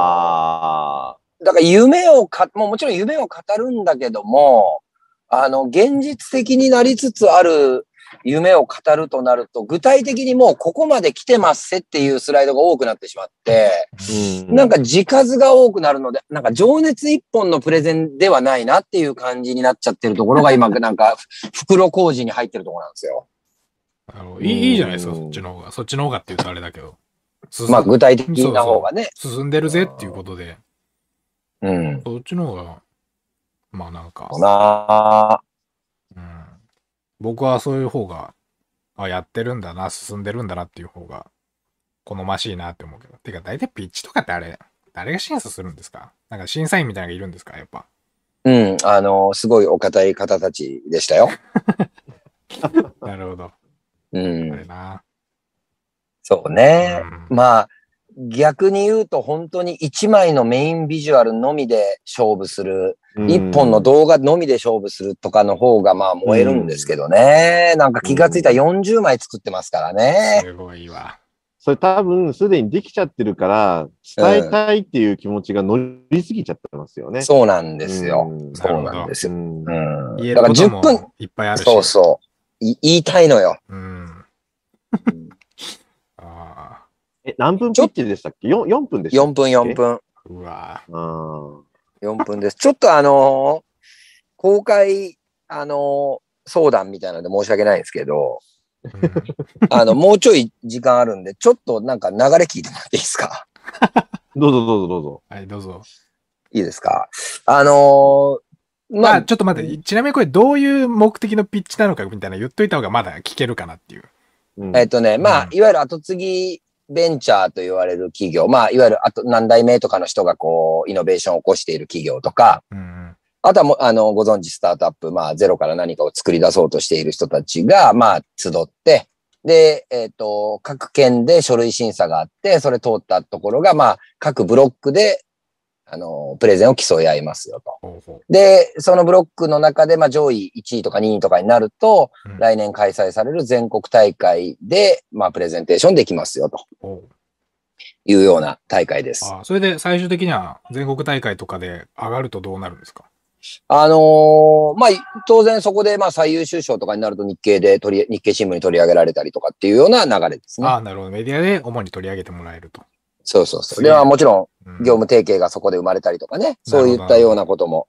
だから夢をか、もうもちろん夢を語るんだけども、あの、現実的になりつつある夢を語るとなると、具体的にもうここまで来てますせっていうスライドが多くなってしまって、ー。なんか字数が多くなるので、なんか情熱一本のプレゼンではないなっていう感じになっちゃってるところが今、なんか袋工事に入ってるところなんですよ。なるほどいいいいじゃないですか、うんそっちの方が。そっちの方がって言うとあれだけど。進まあ具体的な方がね。進んでるぜっていうことで、うん。そっちの方が、まあなんか、なあうん、僕はそういう方が、あ、やってるんだな、進んでるんだなっていう方が、好ましいなって思うけど。てか、大体ピッチとかってあれ、誰が審査するんですか？なんか審査員みたいなのがいるんですか？やっぱ。うん。あの、すごいお堅い方たちでしたよ。なるほど。うあん。れな。そうね。うんまあ、逆に言うと本当に一枚のメインビジュアルのみで勝負する、一本の動画のみで勝負するとかの方がまあ燃えるんですけどね。なんか気がついたら40枚作ってますからね。すごいわ。それ多分すでにできちゃってるから、伝えたいっていう気持ちが乗りすぎちゃってますよね。そうなんですよ。うんそうなんですよ。うんだから10ることも分、いっぱいあるし。そうそう。い言いたいのよ。うん。あえ、何分ピッチでしたっけ ?4 4分でしたっ4分4分。あ、うわけあ4分です。ちょっとあのー公開、あのー相談みたいなので申し訳ないんですけど、ーあの、もうちょい時間あるんで、ちょっとなんか流れ聞いてもらっていいですか？ー どうぞどうぞどうぞ。はい、どうぞ。いいですか？あのーまあ、まあ、ちょっと待って、ちなみにこれどういう目的のピッチなのかみたいな言っといた方がまだ聞けるかなっていう。うんえっとね、まあう、んいわゆる後継ぎベンチャーと言われる企業、まあ、いわゆるあと何代目とかの人がこう、イノベーションを起こしている企業とか、うんうん。あとはもう、あの、ご存知スタートアップ、まあ、ゼロから何かを作り出そうとしている人たちが、まあ、集って、で、えっ、と、各県で書類審査があって、それ通ったところが、まあ、各ブロックで、あの、プレゼンを競い合いますよと。で、そのブロックの中で、まあ、上位1位とか2位とかになると、う。うん来年開催される全国大会で、まあ、プレゼンテーションできますよというような大会です。あそれで最終的には全国大会とかで上がるとどうなるんですか？あのーまあ、当然そこで、まあ、最優秀賞とかになると日経で取り、日経新聞に取り上げられたりとかっていうような流れですね。ああ、なるほど。メディアで主に取り上げてもらえると。そうそうそう。では、もちろうんん、業務提携がそこで生まれたりとかね、そういったようなことも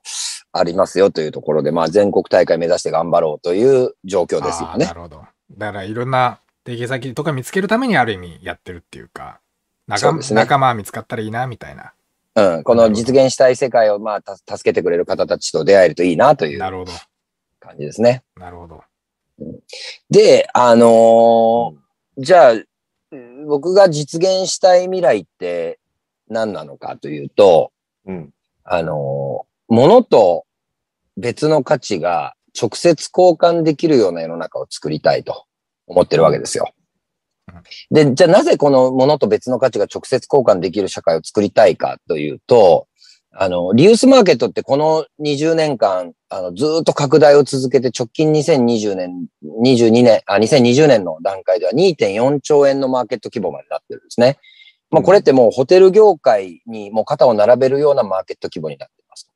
ありますよというところで、まあ、全国大会目指して頑張ろうという状況ですよねな。るほど。だからいろんな提携先とか見つけるためにある意味やってるっていうか、仲ね仲間見つかったらいいな、みたいな。うん。この実現したい世界を、まあ、た助けてくれる方たちと出会えるといいなというなるほど。感じですね。なるほど。で、あのーじゃあ、うん僕が実現したい未来って何なのかというと、うん。あのー、物と別の価値が直接交換できるような世の中を作りたいと思ってるわけですよ。で、じゃあなぜこの物と別の価値が直接交換できる社会を作りたいかというと、あの、リユースマーケットってこの20年間、あの、ずーっと拡大を続けて直近2020年、22年、あ、2020年の段階では2.4兆円のマーケット規模までなってるんですね。まあこれってもうホテル業界にもう肩を並べるようなマーケット規模になっています。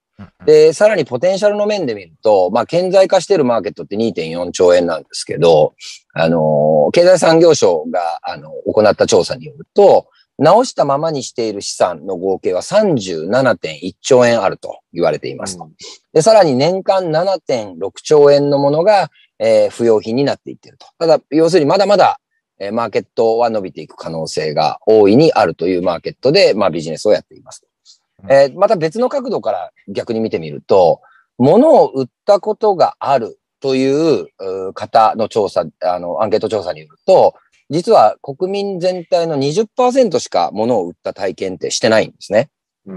で、さらにポテンシャルの面で見ると、まあ、顕在化しているマーケットって2.4兆円なんですけど、あの、経済産業省が、あの、行った調査によると、直したままにしている資産の合計は37.1兆円あると言われていますと。で、さらに年間7.6兆円のものが、えー不用品になっていっていると。ただ、要するにまだまだ、えーマーケットは伸びていく可能性が大いにあるというマーケットで、まあ、ビジネスをやっています。えーまた別の角度から逆に見てみると、物を売ったことがあるという方の調査、あの、アンケート調査によると、実は国民全体の20%しか物を売った体験ってしてないんですね。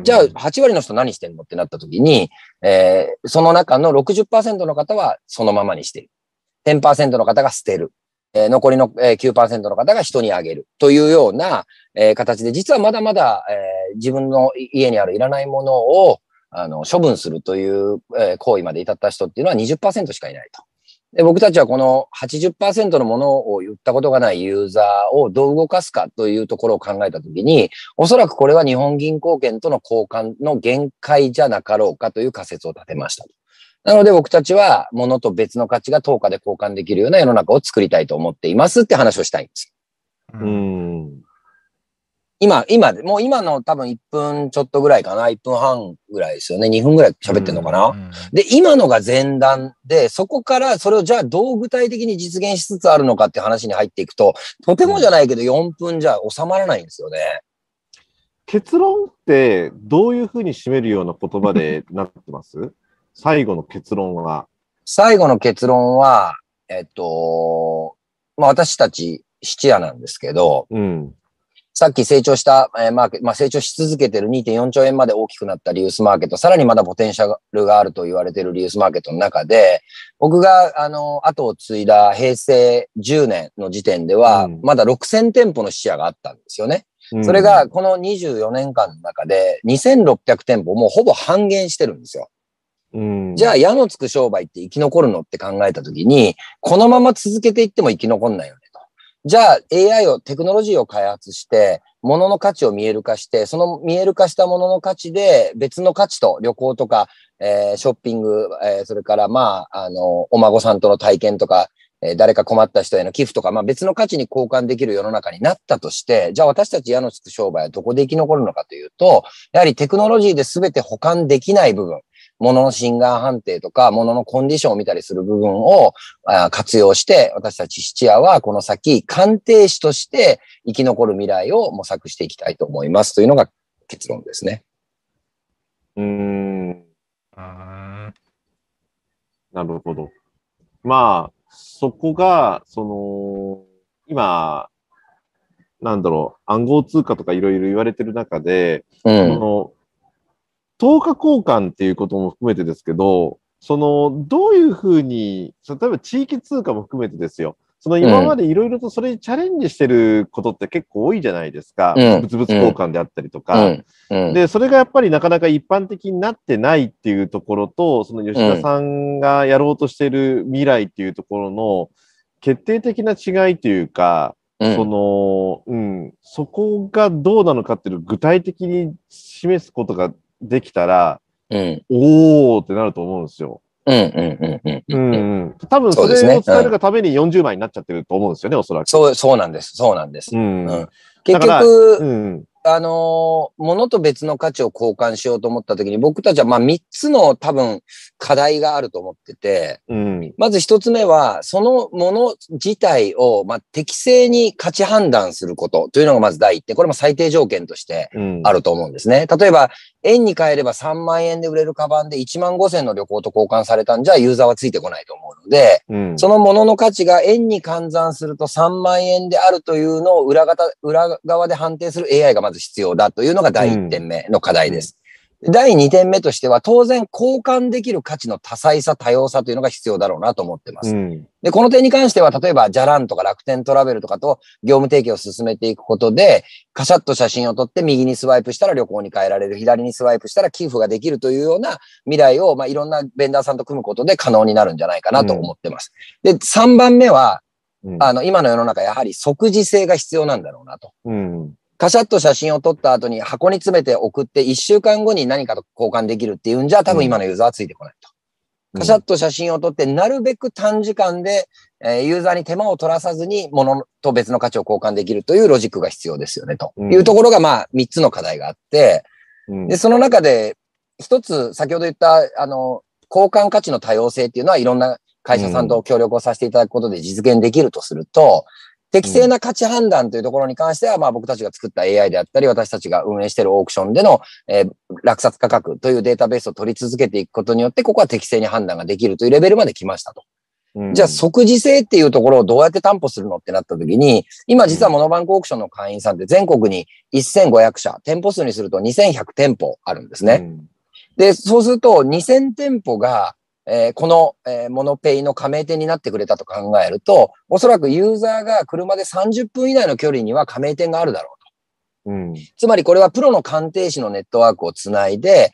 じゃあ、8割の人何してんのってなった時に、えー、その中の60%の方はそのままにしている。10%の方が捨てる。えー、残りの9%の方が人にあげる。というような、えー、形で、実はまだまだ、えー、自分の家にあるいらないものを、あの、処分するという、えー、行為まで至った人っていうのは20%しかいないと。で僕たちはこの80%のものを言ったことがないユーザーをどう動かすかというところを考えたときに、おそらくこれは日本銀行券との交換の限界じゃなかろうかという仮説を立てました。なので僕たちは物と別の価値が等価で交換できるような世の中を作りたいと思っていますって話をしたいんです。うん。今、今、もう今の多分1分ちょっとぐらいかな。1分半ぐらいですよね。2分ぐらい喋ってんのかな。うんうん、で、今のが前段で、そこからそれをじゃあどう具体的に実現しつつあるのかって話に入っていくと、とてもじゃないけど4分じゃ収まらないんですよね。結論ってどういうふうに締めるような言葉でなってます？最後の結論は。最後の結論は、えっと、まあ私たち質屋なんですけど、うん、さっき成長した、えー、マーケット、まあ、成長し続けてる2.4兆円まで大きくなったリユースマーケット、さらにまだポテンシャルがあると言われているリユースマーケットの中で、僕が、あの、後を継いだ平成10年の時点では、まだ6000店舗の視野があったんですよね。うん、それが、この24年間の中で、2600店舗もうほぼ半減してるんですよ。うん、じゃあ、矢のつく商売って生き残るのって考えたときに、このまま続けていっても生き残んないよね。じゃあ AI を、テクノロジーを開発して、物の価値を見える化して、その見える化したものの価値で別の価値と旅行とか、えー、ショッピング、えー、それからまあ、あの、お孫さんとの体験とか、えー、誰か困った人への寄付とか、まあ別の価値に交換できる世の中になったとして、じゃあ私たち矢のつく商売はどこで生き残るのかというと、やはりテクノロジーで全て保管できない部分、物の心眼判定とか、物のコンディションを見たりする部分を活用して、私たち質屋はこの先、鑑定士として生き残る未来を模索していきたいと思いますというのが結論ですね。うーん。なるほど。まあ、そこが、その、今、なんだろう、暗号通貨とかいろいろ言われてる中で、うん、その10日交換っていうことも含めてですけど、その、どういうふうに、例えば地域通貨も含めてですよ。その今までいろいろとそれにチャレンジしてることって結構多いじゃないですか。うん、物々交換であったりとか、うん。うん、で、それがやっぱりなかなか一般的になってないっていうところと、その吉田さんがやろうとしてる未来っていうところの決定的な違いというか、その、うん、そこがどうなのかっていうのを具体的に示すことができたら、うん、おーってなると思うんですよ。うんうんうんうん。うん、多分それを伝えるがために40枚になっちゃってると思うんですよね、おそらく。そう、そうなんです。そうなんです。うん。うん、結局、うん、あのー、ものと別の価値を交換しようと思った時に、僕たちはまあ3つの多分課題があると思ってて、うん、まず1つ目は、そのもの自体をまあ適正に価値判断することというのがまず第一点。これも最低条件としてあると思うんですね。例えば、円に変えれば3万円で売れるカバンで1万5千の旅行と交換されたんじゃユーザーはついてこないと思うので、うん、そのものの価値が円に換算すると3万円であるというのを裏方裏側で判定する AI がまず必要だというのが第1点目の課題です。第2点目としては、当然交換できる価値の多彩さ、多様さというのが必要だろうなと思ってます。うん、で、この点に関しては、例えば、じゃらんとか楽天トラベルとかと業務提携を進めていくことで、カシャッと写真を撮って右にスワイプしたら旅行に変えられる、左にスワイプしたら寄付ができるというような未来を、まあ、いろんなベンダーさんと組むことで可能になるんじゃないかなと思ってます。うん、で、3番目は、あの、今の世の中、やはり即時性が必要なんだろうなと。うんカシャッと写真を撮った後に箱に詰めて送って1週間後に何かと交換できるっていうんじゃ多分今のユーザーはついてこないと。カシャッと写真を撮ってなるべく短時間で、えユーザーに手間を取らさずに物と別の価値を交換できるというロジックが必要ですよねと。いうところがまあ3つの課題があって、で、その中で一つ先ほど言ったあの交換価値の多様性っていうのはいろんな会社さんと協力をさせていただくことで実現できるとすると、適正な価値判断というところに関しては、まあ僕たちが作った AI であったり、私たちが運営しているオークションでの、えー、落札価格というデータベースを取り続けていくことによって、ここは適正に判断ができるというレベルまで来ましたと。うんじゃあ即時性っていうところをどうやって担保するのってなった時に、今実はモノバンクオークションの会員さんって全国に1500社、店舗数にすると2100店舗あるんですね。で、そうすると2000店舗が、えーこの、えーモノペイの加盟店になってくれたと考えると、おそらくユーザーが車で30分以内の距離には加盟店があるだろうと。うん。つまりこれはプロの鑑定士のネットワークをつないで、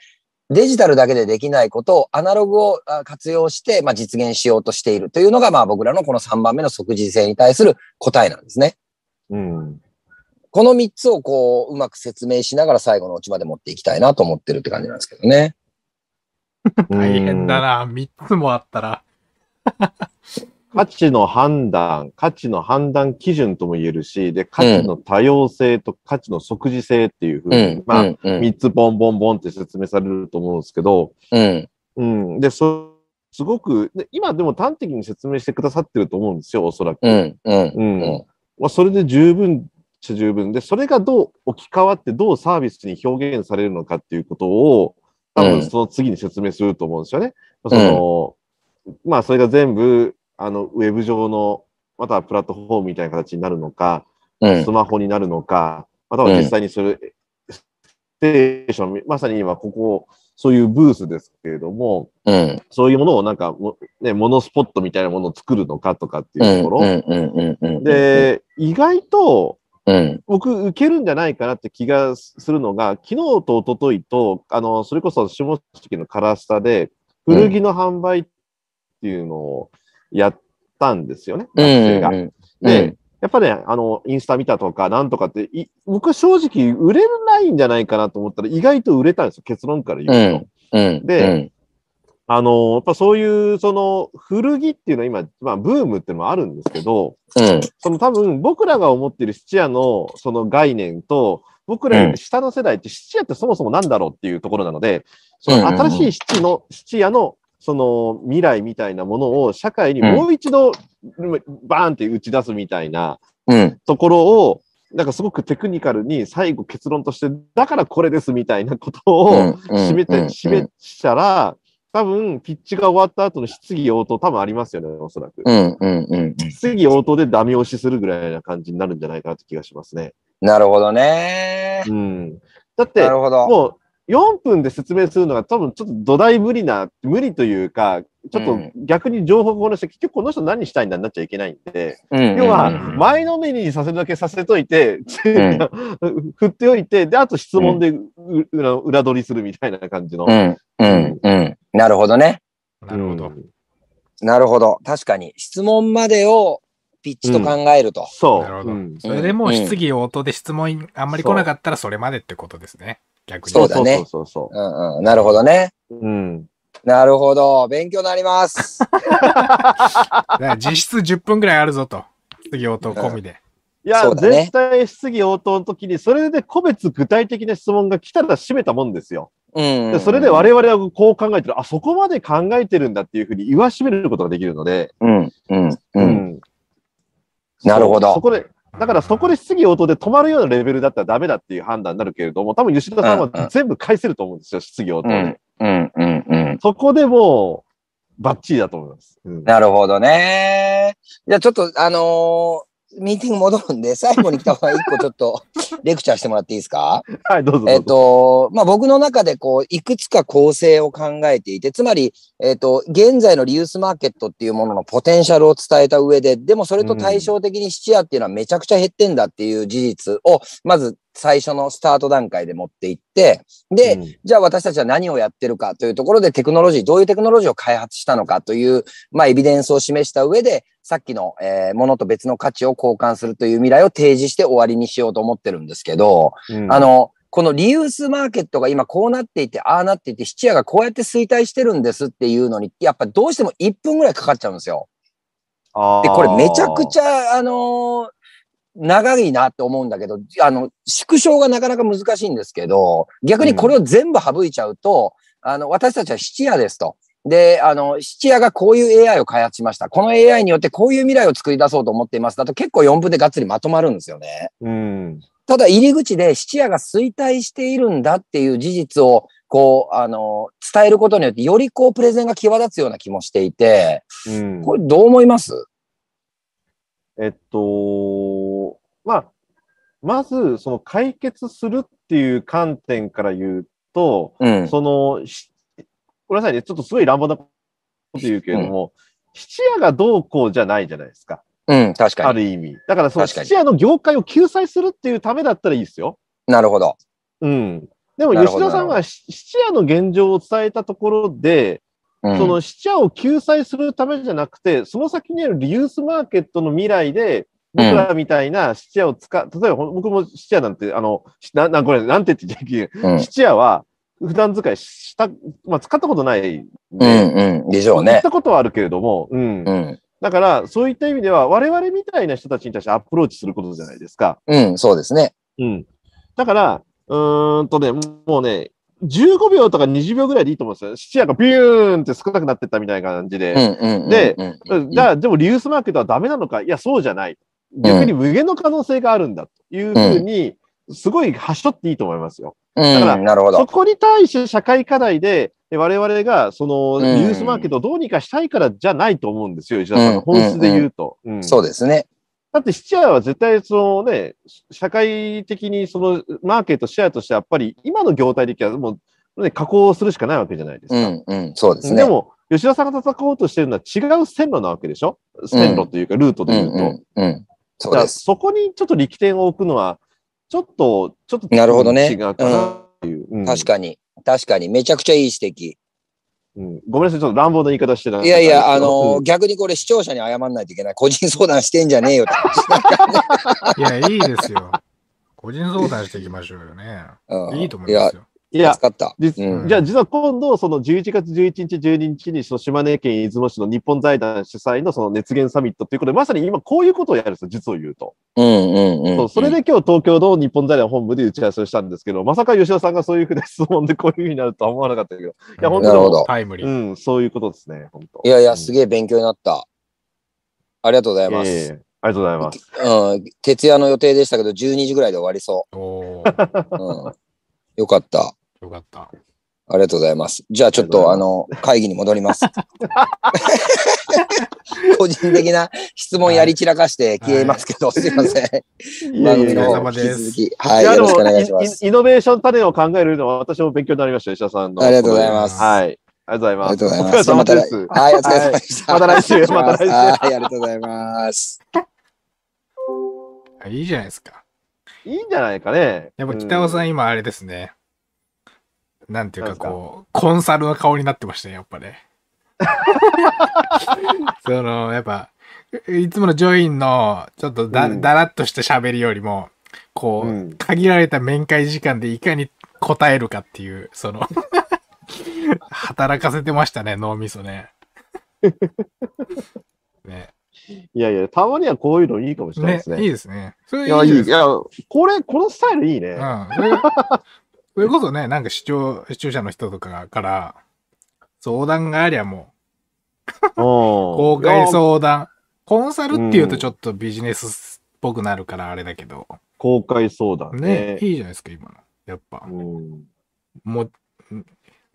デジタルだけでできないことをアナログをあ活用して、まあ、実現しようとしているというのが、まあ僕らのこの3番目の即時性に対する答えなんですね。うん。この3つをこう、うまく説明しながら最後のオチまで持っていきたいなと思ってるって感じなんですけどね。大変だな。3つもあったら。価値の判断、価値の判断基準とも言えるし、で、価値の多様性と価値の即時性っていうふうに、うん。まあ、うん。うん。三つボンボンボンって説明されると思うんですけど、うん。うん。で、そ、すごく、で今でも端的に説明してくださってると思うんですよ、おそらく。うん。うん。うん。うんまあ、それで十分十分で、それがどう置き換わってどうサービスに表現されるのかっていうことを、多うん分その次に説明すると思うんですよね。その、まあそれが全部、あの、ウェブ上の、またはプラットフォームみたいな形になるのか、うんス。マホになるのか、または実際にそれ、ステーション、まさに今ここ、そういうブースですけれども、うん。そういうものをなんかも、ね、モノスポットみたいなものを作るのかとかってうん。いうところ。うん。うん。うん。で、意外と、うん。僕、受けるんじゃないかなって気がするのが、昨日と一昨日と、あの、それこそ下関のカラスタで、古着の販売っていうのをやったんですよね、うん。学生が。うん。で、やっぱね、あの、インスタ見たとか、なんとかって、い僕は正直売れないんじゃないかなと思ったら、意外と売れたんですよ、結論から言うと。うん。であの、やっぱそういう、その、古着っていうのは今、まあ、ブームっていうのもあるんですけど、うん。その多分僕らが思っている質屋のその概念と、僕らより下の世代って質屋ってそもそもなんだろうっていうところなので、その新しい質の、質屋のその未来みたいなものを社会にもう一度バーンって打ち出すみたいなうん。ところを、なんかすごくテクニカルに最後結論として、だからこれですみたいなことを締めて、締めしたら、多分ピッチが終わった後の質疑応答多分ありますよね、おそらく。うん。うん。うん。質疑応答でダメ押しするぐらいな感じになるんじゃないかなって気がしますね。なるほどね。うん。だってな、るほど。もう4分で説明するのが多分ちょっと土台無理な、無理というか、ちょっとうん逆に情報をこなして、結局この人何したいんだになっちゃいけないんで、うん要はうん前のめりにさせるだけさせといて、ん 振っておいて、で、あと質問でう裏裏取りするみたいな感じの。うん。うん。うん。なるほどね。なるほど。うんなるほど。確かに。質問までをピッチと考えると。そう。なるほどうんそれでもう質疑応答で質問あんまり来なかったらそれまでってことですね。逆に。そうだねそうそうそううんうん。なるほどね。そう。うん。なるほど。勉強になります。実質10分ぐらいあるぞと。質疑応答込みで。いや、ね絶対質疑応答の時に、それで個別具体的な質問が来たら締めたもんですよ。うん。でそれで我々はこう考えてる、あ、そこまで考えてるんだっていうふうに言わしめることができるので、うん。うん。うん。んなるほどそこで、だからそこで質疑応答で止まるようなレベルだったらダメだっていう判断になるけれども、多分吉田さんは全部返せると思うんですよ、質疑応答で。うん。うん。うん。うん。そこでもう、バッチリだと思います。うんなるほどね。じゃあちょっと、あのーミーティング戻るんで、最後に来た方が一個ちょっと レクチャーしてもらっていいですか？はい、どうぞどうぞ。えっと、まあ、僕の中でこう、いくつか構成を考えていて、つまり、えっと、現在のリユースマーケットっていうもののポテンシャルを伝えた上で、でもそれと対照的に質屋っていうのはめちゃくちゃ減ってんだっていう事実を、まず最初のスタート段階で持っていって、で、うんじゃあ私たちは何をやってるかというところでテクノロジー、どういうテクノロジーを開発したのかという、まあ、エビデンスを示した上で、さっきの、えーものと別の価値を交換するという未来を提示して終わりにしようと思ってるんですけど、うんあの、このリユースマーケットが今こうなっていて、ああなっていて、質屋がこうやって衰退してるんですっていうのに、やっぱどうしても1分ぐらいかかっちゃうんですよ。で、これめちゃくちゃ、あのー長いなって思うんだけど、あの、縮小がなかなか難しいんですけど、逆にこれを全部省いちゃうと、あの、私たちは質屋ですと。で、あの、質屋がこういう AI を開発しました。この AI によってこういう未来を作り出そうと思っています。だと結構4分でがっつりまとまるんですよね。うん。ただ入り口で質屋が衰退しているんだっていう事実をこう、あの、伝えることによって、よりこう、プレゼンが際立つような気もしていて、うん。これどう思います？えっと、まあ、まず、その解決するっていう観点から言うと、うん。その、しごめんなさいね、ちょっとすごい乱暴なこと言うけれども、質屋がどうこうじゃないじゃないですか。うん、確かに。ある意味。だから、その質屋の業界を救済するっていうためだったらいいですよ。なるほど。うん。でも、吉田さんはし質屋の現状を伝えたところで、うん、その質屋を救済するためじゃなくて、その先にあるリユースマーケットの未来で、僕らみたいな質屋を使う、例えば僕も質屋なんて、あの、しな、な、これ、なんて言っていいうん、質屋は普段使いした、まあ、使ったことないんうで、ん、うん。でしょうね行っ。たことはあるけれども、うん。うん。だから、そういった意味では、我々みたいな人たちに対してアプローチすることじゃないですか。うん、そうですね。うん。だから、うーんとね、もうね、15秒とか20秒ぐらいでいいと思うんですよ。質屋がビューンって少なくなってったみたいな感じで。でじゃあ、でもリユースマーケットはダメなのかいや、そうじゃない。逆に無限の可能性があるんだというふうに、すごい端折っていいと思いますよ。うん、だからなるほど。そこに対して社会課題で、え我々がそのうんリユースマーケットをどうにかしたいからじゃないと思うんですよ、石田さんの本質で言うと。うんそうですね。だって質屋は絶対そのね、社会的にそのマーケットシェアとしてやっぱり今の業態的はもう、ね、加工するしかないわけじゃないですか。うん、うん、そうですね。でも、吉田さんが戦おうとしてるのは違う線路なわけでしょ？線路というかルートでうん、言うと。うん、うん。そうだからです。そこにちょっと力点を置くのは、ちょっと、ちょっとなるほどね違うかなっていう。うん確かに。確かに。めちゃくちゃいい指摘。うんごめんなさい、ちょっと乱暴な言い方してた。いやいや、あのーうん逆にこれ視聴者に謝んないといけない。個人相談してんじゃねえよ。いや、いいですよ。個人相談していきましょうよね。うんいいと思いますよ。いや、助かった。実うんじゃあ実は今度、その11月11日、12日にその島根県出雲市の日本財団主催のその熱源サミットということで、まさに今こういうことをやるんですよ、実を言うと。うんうんうん。そうそれで今日東京の日本財団本部で打ち合わせをしたんですけど、まさか吉田さんがそういうふうな質問でこういうふうになるとは思わなかったけど、いや、本当になるほど。タイムリー。うん、そういうことですね、本当。いやいや、すげえ勉強になった。ありがとうございます。ええありがとうございます。うん、徹夜の予定でしたけど、12時ぐらいで終わりそう。うん、よかった。よかった。ありがとうございます。じゃあちょっと、あの、会議に戻ります。個人的な質問やり散らかして消えますけど、すいません。番組の方お疲れ様です引き続き、はいい、やでもよろしくお願いします。イノベーション種を考えるのは私も勉強になりました、吉田さんの。ありがとうございますはい。ありがとうございあます。りがとうございます。お疲また来れ様です。はい、お疲れ様でした。また来週また来週はい、ありがとうございます。あいいじゃないですか。いいんじゃないかね。やっぱ北尾さん、ん、今あれですね。なんていうかこう、コンサルの顔になってましたね、やっぱね。その、やっぱ、いつものジョインの、ちょっとだ,、うんだらっとした喋りよりも、こう、うん限られた面会時間でいかに答えるかっていう、その、働かせてましたね、脳みそね。ね。いやいや、たまにはこういうのいいかもしれないねです、ね。いいですね。それいや、いい。いいいですや、これ、このスタイルいいね。うん。それこそね、なんか視聴、視聴者の人とかから、相談がありゃもう、公公開相談。コンサルっていうとちょっとビジネスっぽくなるからあれだけど、公開相談ねね。、いいじゃないですか、今の。やっぱ、うんもう、ん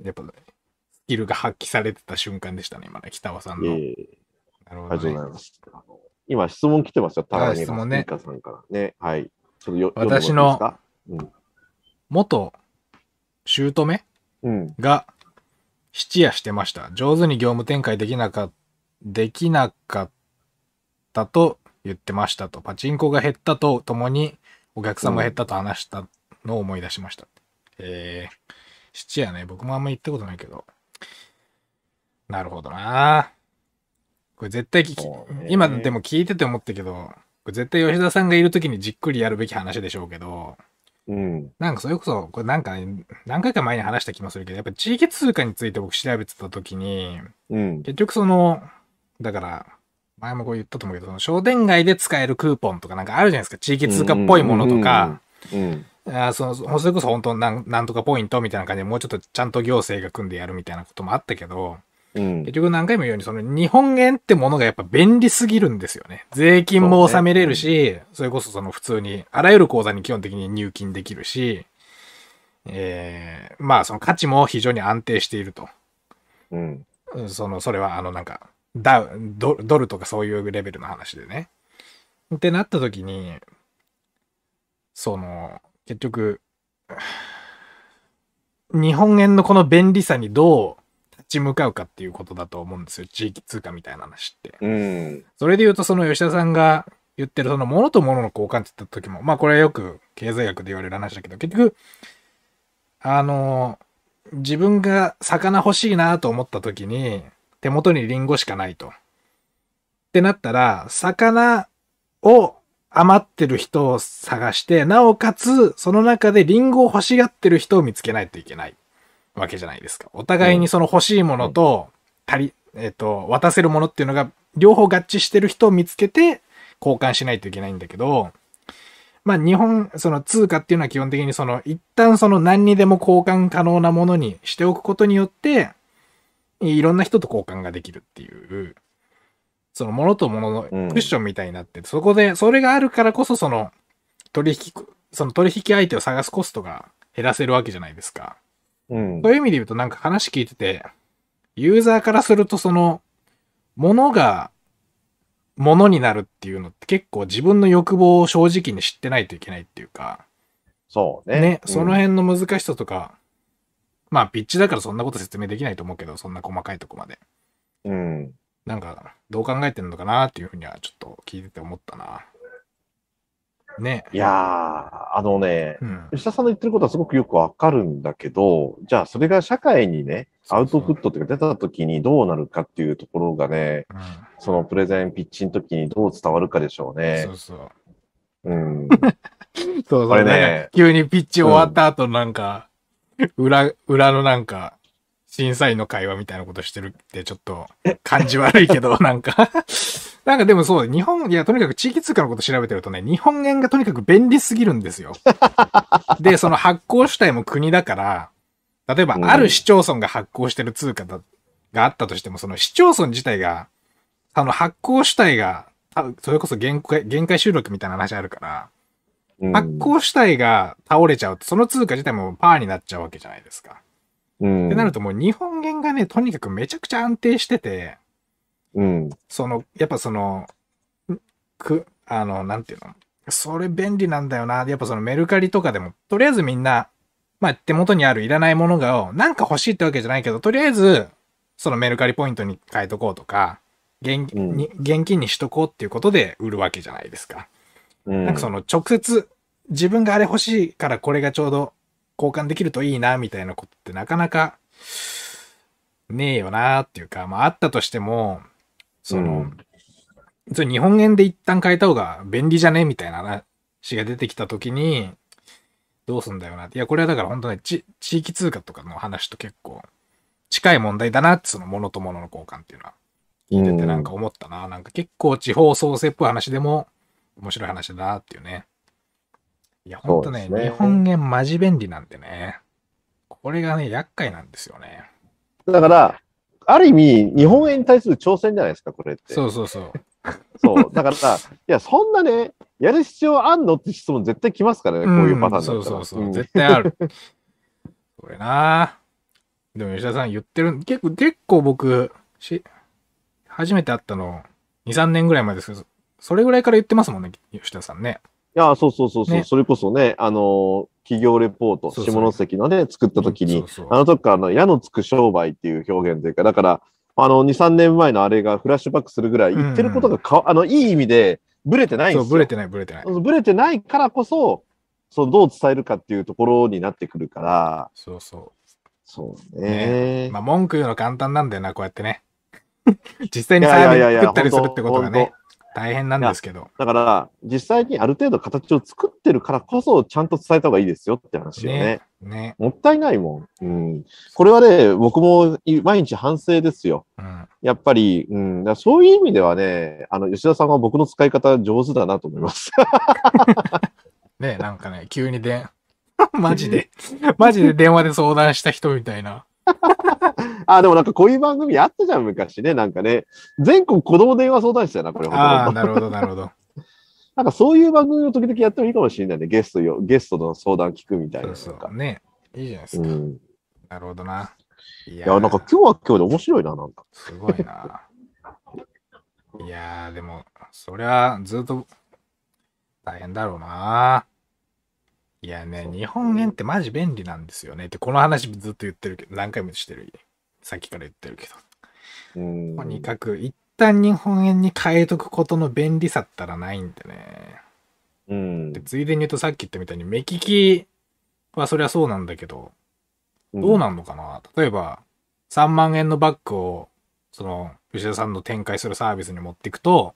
やっぱ、スキルが発揮されてた瞬間でしたね、今ね、北尾さんの。いえいえなるほありがとうごどね。ざいます。今、質問来てますよ。高木質問ねスピーカーさんからね。はい。私の元、姑うん。が質屋してました。上手に業務展開できなかできなかったと言ってましたと。パチンコが減ったとともにお客さんも減ったと話したのを思い出しました。えー、質屋ね、僕もあんま行ったことないけど。なるほどなこれ絶対聞き今でも聞いてて思ったけど、これ絶対吉田さんがいる時にじっくりやるべき話でしょうけど、うん。なんかそれこそ、これなんかね、何回か前に話した気もするけど、やっぱ地域通貨について僕調べてた時に、うん。結局その、だから、前もこう言ったと思うけど、その商店街で使えるクーポンとかなんかあるじゃないですか。地域通貨っぽいものとか、うん。あーそのそれこそ本当なんなんとかポイントみたいな感じでもうちょっとちゃんと行政が組んでやるみたいなこともあったけど、うん結。局何回も言うように、その日本円ってものがやっぱ便利すぎるんですよね。税金も納めれるし、そ,、れこそその普通に、あらゆる口座に基本的に入金できるし、えーまあその価値も非常に安定していると。うん。うんその、それはあのなんか、ダウドドルとかそういうレベルの話でね。ってなった時に、その、結局、日本円のこの便利さにどう立ち向かうかっていうことだと思うんですよ。地域通貨みたいな話って。うん。それで言うと、その吉田さんが言ってる、その物と物の交換って言った時も、まあこれはよく経済学で言われる話だけど、結局、あの、自分が魚欲しいなと思った時に、手元にリンゴしかないと。ってなったら、魚を余ってる人を探して、なおかつ、その中でリンゴを欲しがってる人を見つけないといけないわけじゃないですか。お互いにその欲しいものと、足り、えっ、と、渡せるものっていうのが両方合致してる人を見つけて交換しないといけないんだけど、まあ日本、その通貨っていうのは基本的にその一旦その何にでも交換可能なものにしておくことによって、いろんな人と交換ができるっていう、その物と物のクッションみたいになってて、そこで、それがあるからこそその取引、その取引相手を探すコストが減らせるわけじゃないですか。うんそういう意味で言うとなんか話聞いてて、ユーザーからするとその、物が物になるっていうのって結構自分の欲望を正直に知ってないといけないっていうか、そうね。ね、うんその辺の難しさとか、まあピッチだからそんなこと説明できないと思うけど、そんな細かいとこまで。うん。なんか、どう考えてるのかなっていうふうにはちょっと聞いてて思ったな。ね。いやー、あのね、うん。吉田さんの言ってることはすごくよくわかるんだけど、じゃあそれが社会にね、アウトプットっていうか出た時にどうなるかっていうところがね、うんそのプレゼンピッチの時にどう伝わるかでしょうねそ。うそう。うん。そうそうね急にピッチ終わった後なんか、裏、裏のなんか、審査員の会話みたいなことしてるってちょっと感じ悪いけど、なんか、なんかでもそう、日本、いや、とにかく地域通貨のこと調べてるとね、日本円がとにかく便利すぎるんですよ。で、その発行主体も国だから、例えばうんある市町村が発行してる通貨だがあったとしても、その市町村自体が、あの発行主体が、たそれこそ限界、限界収録みたいな話あるから、うん発行主体が倒れちゃうと、その通貨自体もパーになっちゃうわけじゃないですか。うん。ってなるともう日本円がね、とにかくめちゃくちゃ安定してて、うん。その、やっぱその、んく、あの、なんていうの？それ便利なんだよな。やっぱそのメルカリとかでも、とりあえずみんな、まあ手元にあるいらないものがを、なんか欲しいってわけじゃないけど、とりあえず、そのメルカリポイントに変えとこうとか、現うんに現金にしとこうっていうことで売るわけじゃないですか。うん。なんかその直接自分があれ欲しいからこれがちょうど交換できるといいなみたいなことってなかなかねえよなっていうか、まああったとしても、その、うん日本円で一旦変えた方が便利じゃね？みたいな話が出てきたときに、どうすんだよなって。いや、これはだから本当ね、ち地域通貨とかの話と結構近い問題だなって、その物と物の交換っていうのは。聞いててなんか思ったな。なんか結構地方創生っぽい話でも面白い話だなっていうね。いや、ほんとねね日本円マジ便利なんでね。これがね、厄介なんですよね。だから、ある意味、日本円に対する挑戦じゃないですか、これって。そうそうそう。そう。だからさ、いや、そんなね、やる必要あんのって質問絶対来ますからね、こういうパターンだったら。そうそうそう。ん絶対ある。これなでも吉田さん言ってる、結構、結構僕、し、初めて会ったの、2、3年ぐらい前ですけど、それぐらいから言ってますもんね、吉田さんね。いや、そうそうそうそう、ねそれこそね、あのー企業レポート、下関のね、作った時に、そうそうあの時からあの矢のつく商売っていう表現というか、だから、あの、2、3年前のあれがフラッシュバックするぐらい、言ってることがか、あの、いい意味で、ブレてないんそう、ですよ。ブレてない、ブレてない。ブレてないからこそ、そう、どう伝えるかっていうところになってくるから、そうそそうう。ね。まあ、文句言うの簡単なんだよな、こうやってね。実際にいサービス作ったりするってことがね、大変なんですけど。だから、実際にある程度形を作ってるからこそ、ちゃんと伝えた方がいいですよって話よね。ね。ね。もったいないもん。うん。これはね、僕もい毎日反省ですよ。うん。やっぱり、うん、そういう意味ではね、あの、吉田さんは僕の使い方上手だなと思います。ね、なんかね、急にで、マジで、マジで電話で相談した人みたいな。あ、でもなんかこういう番組あったじゃん、昔ね。なんかね、全国子供電話相談室やな、これ。ああ、なるほど、なるほど。なんかそういう番組を時々やってもいいかもしれないね。ゲストよ、ゲストの相談聞くみたいな。そうかそう。ね。いいじゃないですか。うん。なるほどな。いやいや、なんか今日は今日で面白いな、なんか。すごいな。いやー、でも、そりゃ、ずっと、大変だろうな。いやね、日本円ってマジ便利なんですよね。って、この話ずっと言ってるけど、何回もしてる。さっきから言ってるけど。うん。とにかく、一旦日本円に変えとくことの便利さったらないんでね。うんで、ついでに言うとさっき言ったみたいに、目利きはそりゃそうなんだけど、どうなんのかな、例えば、3万円のバッグを、その、吉田さんの展開するサービスに持っていくと、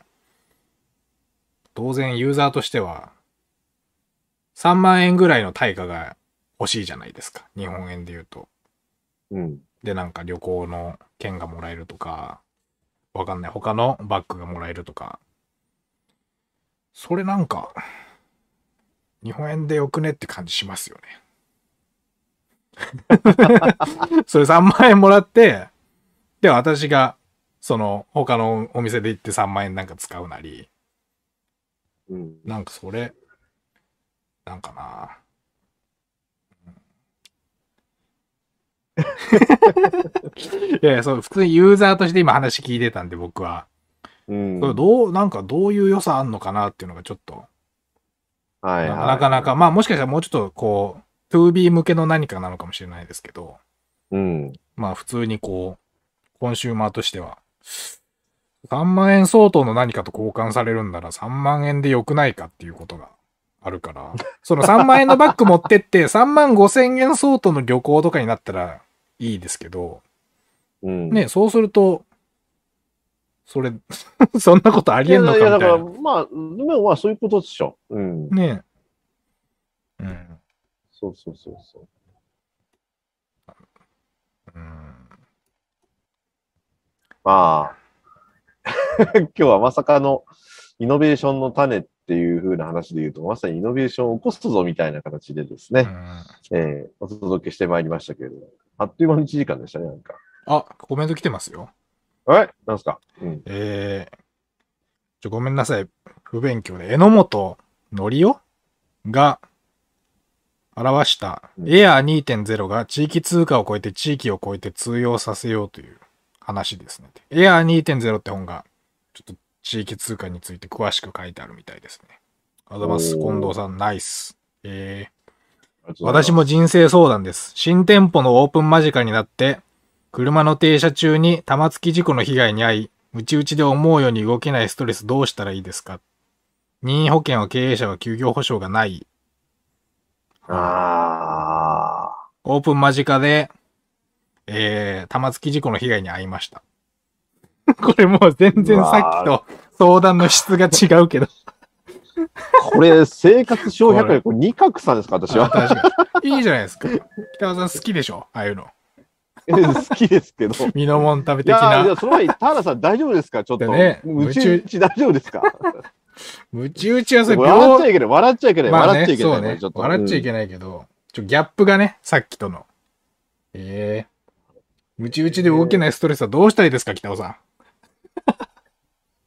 当然ユーザーとしては、3万円ぐらいの対価が欲しいじゃないですか。日本円で言うと。うん。で、なんか旅行の券がもらえるとか、わかんない。他のバッグがもらえるとか。それなんか、日本円でよくねって感じしますよね。それ3万円もらって、で、私が、その、他のお店で行って3万円なんか使うなり、うん。なんかそれ、なんかな。いやいや、そう、普通にユーザーとして今話聞いてたんで、僕は。うん。どう、なんかどういう良さあんのかなっていうのがちょっと、はいはい。なかなか、まあもしかしたらもうちょっとこう、2B 向けの何かなのかもしれないですけど、うん。まあ普通にこう、コンシューマーとしては、3万円相当の何かと交換されるんなら3万円で良くないかっていうことがあるから、その3万円のバッグ持ってって 3万5千円相当の旅行とかになったらいいですけど、うん。ね、そうすると、それ、そんなことありえんのかみいや、だから、たいな。まあ、でもまあ、そういうことでしょ。うん。ねうん。そうそうそうそう。うん。まあ、今日はまさかのイノベーションの種っていう風な話で言うと、まさにイノベーションを起こすぞみたいな形でですね、えーお届けしてまいりましたけれども、あっという間の1時間でしたね、なんか。あ、コメント来てますよ。え？なんすか？うん。えー、ちょ、ごめんなさい。不勉強で。榎本のりおが表したうんエアー2.0が地域通貨を超えて地域を超えて通用させようという話ですね。エアー2.0って本がちょっと地域通貨について詳しく書いてあるみたいですね。あざいます。近藤さん、ナイス。えー、私も人生相談です。新店舗のオープン間近になって、車の停車中に玉突き事故の被害に遭い、ムチ打ちで思うように動けないストレスどうしたらいいですか？任意保険は経営者は休業保障がない。あオープン間近で、えー、玉突き事故の被害に遭いました。これもう全然さっきと相談の質が違うけど。ー。これ、生活小百科、これ二角さんですか、私あは。いいじゃないですか。北尾さん好きでしょ？ああいうの。好きですけど。ミノモン食べ的いやその前に、田原さん大丈夫ですか？ちょっと。でねムチ打ち大丈夫ですか？ムチ打ちはそれ笑っちゃ病いけない、笑っちゃいけない、笑っちゃいけない。笑っちゃいけないけど、ちょ、ギャップがね、さっきとの。ええムチ打ちで動けないストレスはどうしたらいいですか、北尾さん？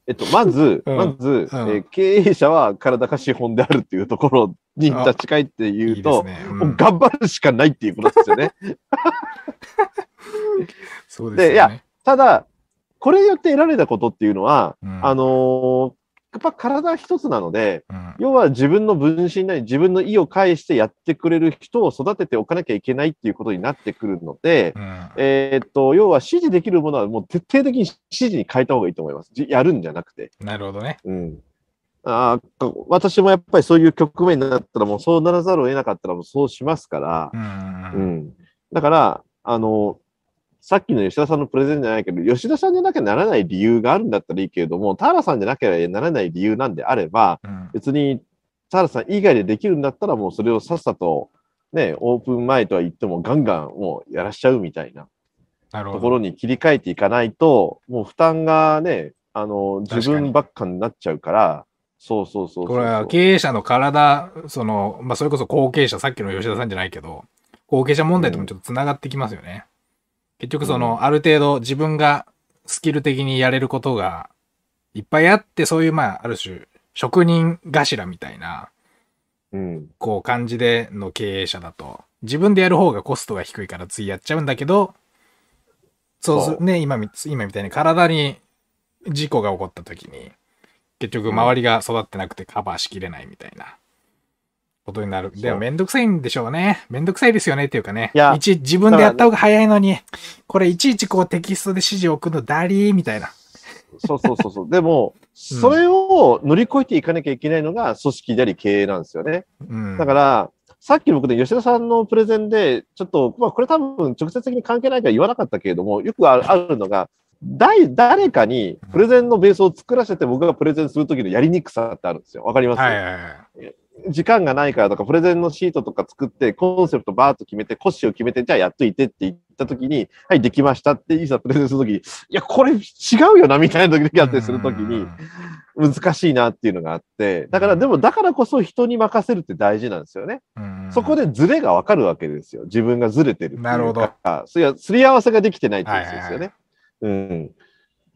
えっと、まず、うんまず、うんえー経営者は体が資本であるっていうところに立ち返って言いうと、すね。う、ん頑張るしかないっていうことですよね。そうですよね。でいやただ、これによって得られたことっていうのは、うんあのーやっぱ体一つなので、うん、要は自分の分身なり自分の意を介してやってくれる人を育てておかなきゃいけないっていうことになってくるので、うん。えーっと、要は指示できるものはもう徹底的に指示に変えた方がいいと思います。じやるんじゃなくて。なるほどね。うん。あー私もやっぱりそういう局面になったらもうそうならざるを得なかったらもうそうしますからう、ん。ううんん。だから、あの、さっきの吉田さんのプレゼンじゃないけど、吉田さんじゃなきゃならない理由があるんだったらいいけれども、田原さんじゃなきゃならない理由なんであれば、うん。別に田原さん以外でできるんだったらもうそれをさっさと、ね、オープン前とは言ってもガンガンもうやらしちゃうみたいな。ところに切り替えていかないと、もう負担がね、あの、自分ばっかになっちゃうから、そうそうそうそうこれは経営者の体、その、まあ、それこそ後継者、さっきの吉田さんじゃないけど、後継者問題ともちょっと繋がってきますよね。結局その、うん。ある程度自分がスキル的にやれることがいっぱいあって、そういう、まあ、ある種、職人頭みたいな、うん。こう、感じでの経営者だと、自分でやる方がコストが低いからついやっちゃうんだけど、そうすね、今み、今みたいに体に事故が起こった時に、結局周りが育ってなくてカバーしきれないみたいなことになる。でもめんどくさいんでしょうね。めんどくさいですよねっていうかね。いやいち自分でやった方が早いのに、これいちいちこうテキストで指示を送るのダリーみたいな。そうそうそうそう。でも、それを乗り越えていかなきゃいけないのが組織であり経営なんですよね。うん。だから、さっきの僕で吉田さんのプレゼンで、ちょっと、まあこれ多分直接的に関係ないから言わなかったけれども、よくあるのが、誰誰かにプレゼンのベースを作らせて僕がプレゼンするときのやりにくさってあるんですよ。わかります、はいはいはい。時間がないからとか、プレゼンのシートとか作って、コンセプトバーッと決めて、骨子を決めて、じゃあやっといてって言ったときに、はい、できましたって、いざプレゼンするときに、いや、これ違うよな、みたいな時やってするときに、難しいなっていうのがあって、だから、でも、だからこそ人に任せるって大事なんですよね。うん、そこでズレがわかるわけですよ。自分がズレてる。なるほど。それは、すり合わせができてないっていうことですよね。うん。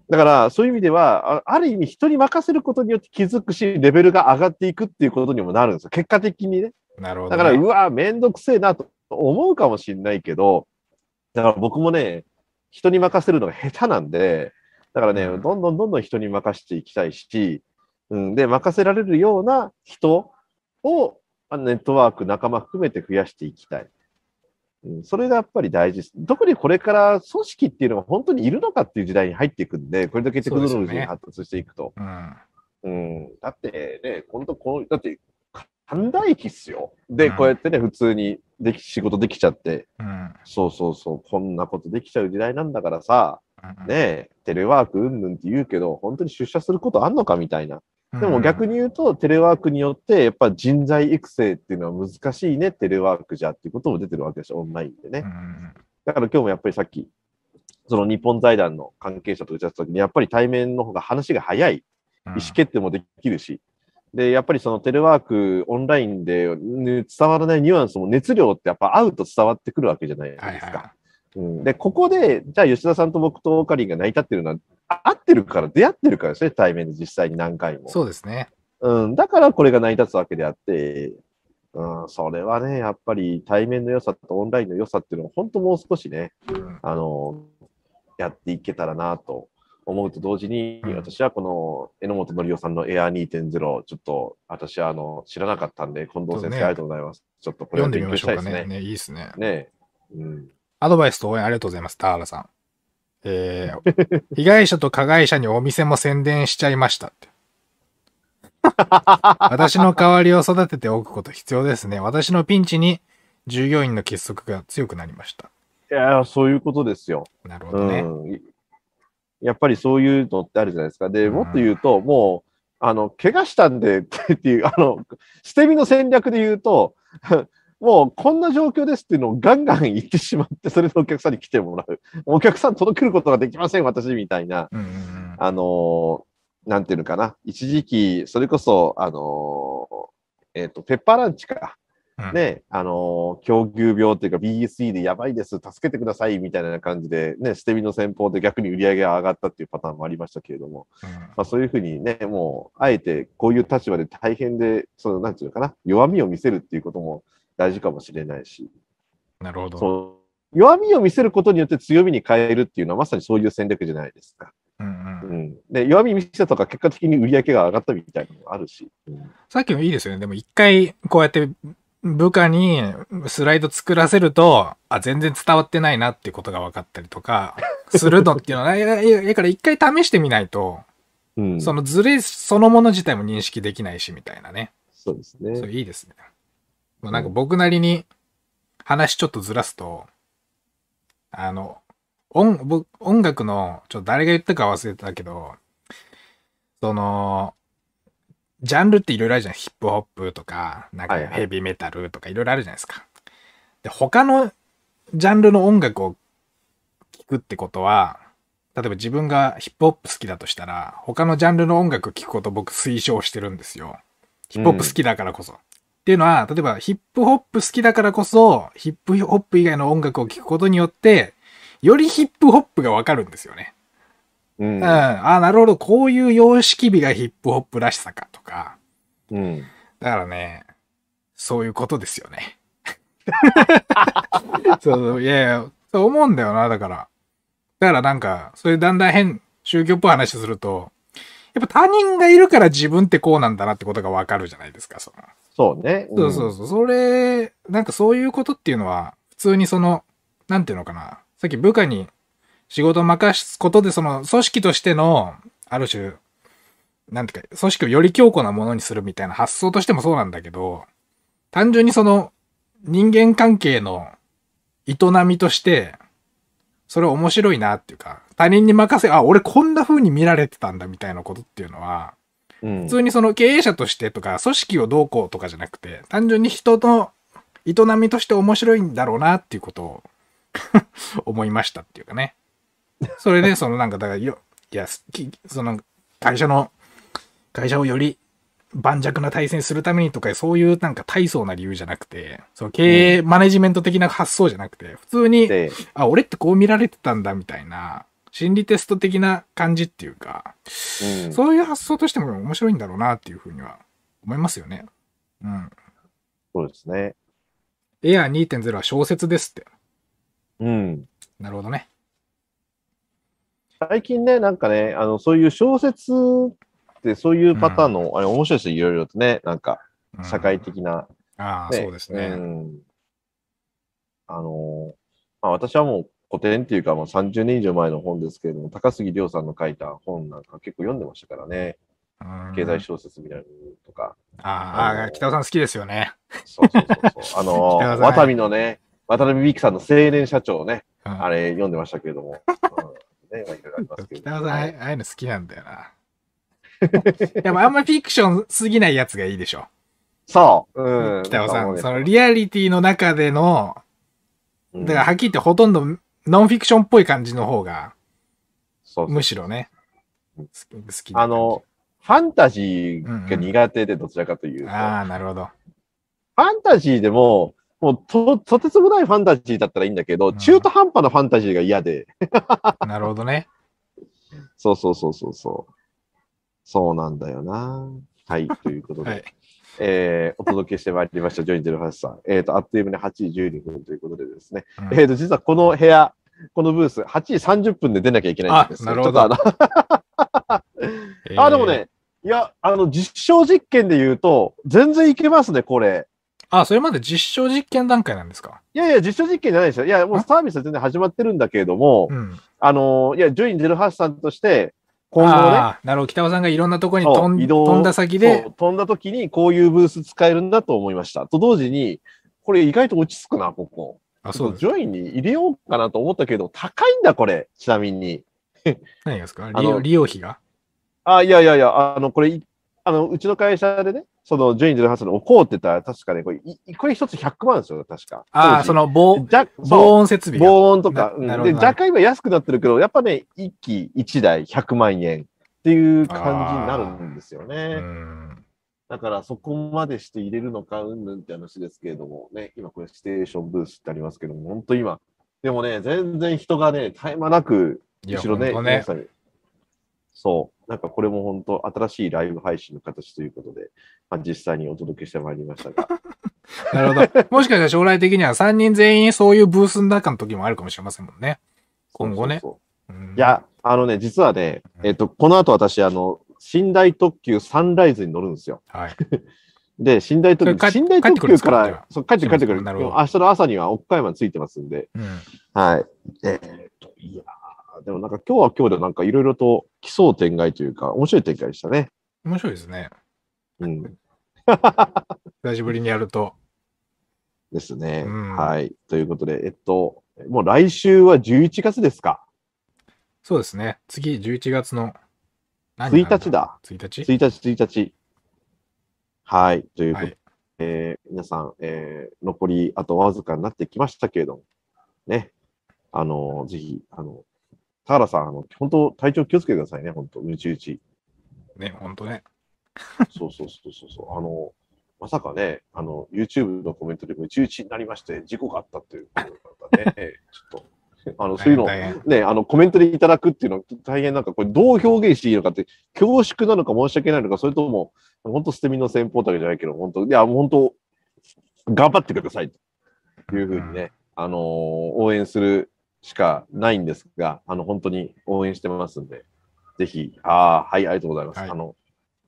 だから、そういう意味では、あある意味人に任せることによって気づくし、レベルが上がっていくっていうことにもなるんですよ。結果的にね。なるほど、ね。だから、うわ、めんどくせえなと思うかもしれないけど、だから僕もね、人に任せるのが下手なんで、だからね、うんどんどんどんどん人に任せていきたいし、うん、で、任せられるような人を、あネットワーク、仲間含めて増やしていきたい。うん、それがやっぱり大事です。特にこれから組織っていうのが本当にいるのかっていう時代に入っていくんで、これだけテクノロジーが発達していくと。うん。うん。だってね、本当この、だって、寛大期っすよ。で、うんこうやってね、普通にでき、仕事できちゃって、うん。そうそうそう、こんなことできちゃう時代なんだからさ、うんねえ、テレワークうんぬんって言うけど、本当に出社することあんのかみたいな。でも逆に言うと、テレワークによって、やっぱ人材育成っていうのは難しいね、テレワークじゃっていうことも出てるわけですよ、オンラインでねう。んだから今日もやっぱりさっき、その日本財団の関係者と打ち合わせた時に、やっぱり対面の方が話が早い。うん意思決定もできるし、で、やっぱりそのテレワーク、オンラインでね伝わらないニュアンスも熱量ってやっぱ会うと伝わってくるわけじゃないですか。はいはうん、で、ここで、じゃあ吉田さんと僕とオカリンが成り立ってるのは、あ合ってるから、出会ってるからですね、対面で実際に何回も。そうですね。うん、だからこれが成り立つわけであって、うん、それはね、やっぱり対面の良さとオンラインの良さっていうのは、本当もう少しね、うんあの、やっていけたらなと思うと同時に、うん私はこの榎本のりおさんの Air2.0、ちょっと私はあの知らなかったんで、近藤先生、ありがとうございます。ちょっとこれ読んでみは勉ましょうかね。強したいですね。ね、いいですね。ねうん。アドバイスと応援ありがとうございます、田原さん。えー、被害者と加害者にお店も宣伝しちゃいましたって。私の代わりを育てておくこと必要ですね。私のピンチに従業員の結束が強くなりました。いやーそういうことですよ。うなるほどね。ん。いやっぱりそういうのってあるじゃないですか。で、うんもっと言うと、もう、あの、怪我したんでっていう、あの、捨て身の戦略で言うと、もうこんな状況ですっていうのをガンガン言ってしまって、それでお客さんに来てもらう。お客さん届けることができません、私、みたいな。うんうんうんあのーなんていうのかな。一時期、それこそ、あのーえっ、と、ペッパーランチか。うんね、あのー狂牛病っていうか BSE でやばいです、助けてください、みたいな感じで、ね、捨て身の戦法で逆に売り上げが上がったっていうパターンもありましたけれども、うんまあそういうふうにね、もう、あえてこういう立場で大変で、その、なんていうのかな、弱みを見せるっていうことも大事かもしれないし、なるほど。弱みを見せることによって強みに変えるっていうのはまさにそういう戦略じゃないですか。うんうんうん。で、弱み見せたとか結果的に売り上げが上がったみたいなのもあるし。うんさっきのいいですよね。でも一回こうやって部下にスライド作らせると、あ、全然伝わってないなっていうことが分かったりとか、するのっていうのは、だから一回試してみないと、うん、そのズレそのもの自体も認識できないしみたいなね。そうですね。それいいですね。もうなんか僕なりに話ちょっとずらすと、あの、音、僕音楽の、ちょっと誰が言ったか忘れたけど、その、ジャンルっていろいろあるじゃん。ヒップホップとか、なんかヘビーメタルとかいろいろあるじゃないですか。で、他のジャンルの音楽を聴くってことは、例えば自分がヒップホップ好きだとしたら、他のジャンルの音楽を聴くことを僕推奨してるんですよ。ヒップホップ好きだからこそ。っていうのは、例えばヒップホップ好きだからこそ、ヒップホップ以外の音楽を聴くことによって、よりヒップホップがわかるんですよね。うんうん。ああ、なるほど。こういう様式美がヒップホップらしさかとか。うん。だからね、そういうことですよね。そういやいや、そう思うんだよな、だから。だからなんか、そういうだんだん変、宗教っぽい話すると、やっぱ他人がいるから自分ってこうなんだなってことがわかるじゃないですか、その。そうね。そうそうそう。それ、なんかそういうことっていうのは、普通にその、なんていうのかな。さっき部下に仕事を任すことで、その組織としての、ある種、なんていうか、組織をより強固なものにするみたいな発想としてもそうなんだけど、単純にその、人間関係の営みとして、それ面白いなっていうか、他人に任せ、あ、俺こんな風に見られてたんだみたいなことっていうのは、うん。普通にその経営者としてとか、組織をどうこうとかじゃなくて、単純に人の営みとして面白いんだろうなっていうことを 思いましたっていうかね。それで、そのなんか、だからよ、いや、その会社の、会社をより盤石な体制にするためにとか、そういうなんか大層な理由じゃなくて、その経営マネジメント的な発想じゃなくて、普通に、で、あ、俺ってこう見られてたんだみたいな、心理テスト的な感じっていうか、うん。そういう発想としても面白いんだろうなっていうふうには思いますよね。うん。そうですね。エアー2.0は小説ですって。うん。なるほどね。最近ね、なんかね、あの、そういう小説ってそういうパターンの、あれ面白いですよ、いろいろとね、なんか、うん社会的な、ああ、ねそうですね。うん。あの、まあ、私はもう古典っていうか、もう30年以上前の本ですけれども、高杉亮さんの書いた本なんか結構読んでましたからね。うん経済小説みたいなのとか。ああ北尾さん好きですよね。そうそうそうそう。あの、北川さんワタミのね、渡辺美樹さんの青年社長ね、うんあれ読んでましたけれども。うん、ね、まあいろいろありますけど。北尾さん、ああはいああいうの好きなんだよな。でもあんまりフィクションすぎないやつがいいでしょ。そう。うん。北尾さん。そのリアリティの中での、うんだからはっきり言ってほとんどノンフィクションっぽい感じの方が、そうむしろね、うん好きあの、ファンタジーが苦手で、どちらかというと。ああ、なるほど。ファンタジーでも、もうと、とてつもないファンタジーだったらいいんだけど、うん中途半端なファンタジーが嫌で。なるほどね。そうそうそうそうそう。そうなんだよな。はい、ということで。はい。えーお届けしてまいりました、ジョイン08さん。えっ、と、あっという間に8時12分ということでですね。うんえっ、と、実はこの部屋、このブース、8時30分で出なきゃいけないんですよあなるほどちょっとあでもね、いや、あの、実証実験で言うと、全然いけますね、これ。あ、それまで実証実験段階なんですか？いやいや、実証実験じゃないですよ。いや、もうあ？サービスは全然始まってるんだけれども、うん。あの、いや、ジョイン08さんとして、今後ね、ああ、なるほど。北尾さんがいろんなところに飛ん移動飛んだ先そでう、飛んだ時にこういうブース使えるんだと思いました。と同時に、これ意外と落ち着くな、ここ。あ、そう。ジョインに入れようかなと思ったけど、高いんだ、これ。ちなみに。何がですか？あの利用利用費が？あ、いやいやいや、あの、これ、いあの、うちの会社でね、その、ジョイン08の置こうって言ったら、確かね、これ、いこれ一つ100万ですよ、確か。ああ、その防、じゃ防音設備が。防音とか、うんで、若干今安くなってるけど、やっぱね、一機一台100万円っていう感じになるんですようね。ん。だからそこまでして入れるのか、うんぬんって話ですけれども、ね、今これステーションブースってありますけども、本当今、でもね、全然人がね、絶え間なく、後ろね、さんそう、なんかこれも本当新しいライブ配信の形ということで、まあ、実際にお届けしてまいりましたが、なるほど。もしかしたら将来的には3人全員そういうブースの中の時もあるかもしれませんもんね。今後ね。そうそうそう。うんい、や、あのね、実はね、うん。えっ、と、この後私、あの、寝台特急サンライズに乗るんですよ。はい。で、寝台特急、寝台特急からそう、帰って帰ってくる。なるほど明日の朝には岡山に着いてますんで、うん。はい。えーっと、いやーでもなんか今日は今日でなんかいろいろと奇想天外というか、面白い展開でしたね。面白いですね。うん。久しぶりにやると。ですね。うんはい。ということで、えっと、もう来週は11月ですか？そうですね。次、11月の何1日だ。1日？1日、1日。はい。ということで、はい。えー皆さん、えー残りあとわずかになってきましたけれども、ね。あのぜひ、あの、田原さん、あの、本当体調気をつけてくださいね、本当うちうち。ね、ほんとね。そうそうそうそうそう。あの、まさかね、あの、YouTube のコメントでムチ打ちになりまして、事故があったっていうことだったね。ちょっと、あの、そういうのね、あの、コメントでいただくっていうのは大変なんか、これどう表現していいのかって、恐縮なのか申し訳ないのか、それとも、本当捨て身の戦法だけじゃないけど、本当、いや、もう本当、頑張ってください。いうふうにね、あのー応援するしかないんですが、あの、本当に応援してますんで、ぜひ、ああ、はい、ありがとうございます。はいあの、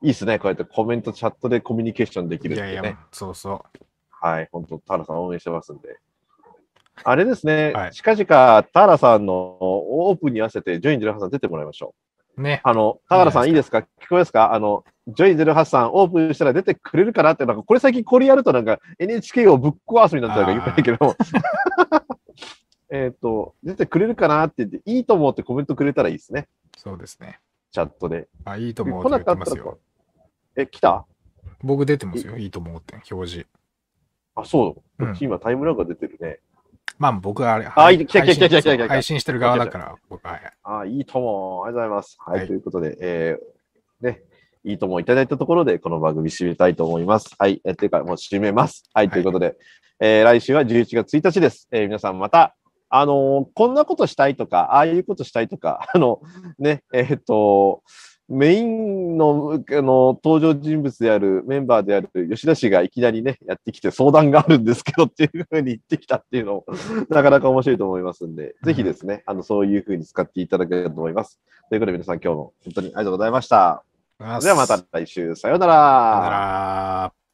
いいですね、こうやってコメント、チャットでコミュニケーションできるいやいっていうね。や、そうそはい、本当、田原さん応援してますんで。あれですね、はい近々、田原さんのオープンに合わせて、ジョイン08さん出てもらいましょう。う。ね。あの、田原さんいいですか？聞こえますか？あの、ジョイ08さんオープンしたら出てくれるかなって、なんか、これ最近これやるとなんか NHK をぶっ壊すになっちゃうから言わないけど、えっと、出てくれるかなって言って、いいと思ってコメントくれたらいいですね。そうですね。チャットで。あ、いいと思うって言ってますよえ、来た？僕出てますよ。いいと思うって、表示。あ、そう。うん今タイムラグが出てるね。まあ僕はあれ、あ配来た来た来た来た来た来た配信してる側だから、僕は。はいあ、いいとも。ありがとうございます。はい、はいということで、えー、ね、いいともいただいたところで、この番組締めたいと思います。はい、え、ていうか、もう締めます。はい、ということで、えー来週は11月1日です。えー皆さんまた、あのーこんなことしたいとか、ああいうことしたいとか、あの、ね、えーっと、メインのあの登場人物であるメンバーである吉田氏がいきなりね、やってきて相談があるんですけどっていうふうに言ってきたっていうのもなかなか面白いと思いますんで、ぜひですね、あの、そういうふうに使っていただければと思います。ということで皆さん今日も本当にありがとうございました。でではまた来週、さようなさよなら。ら。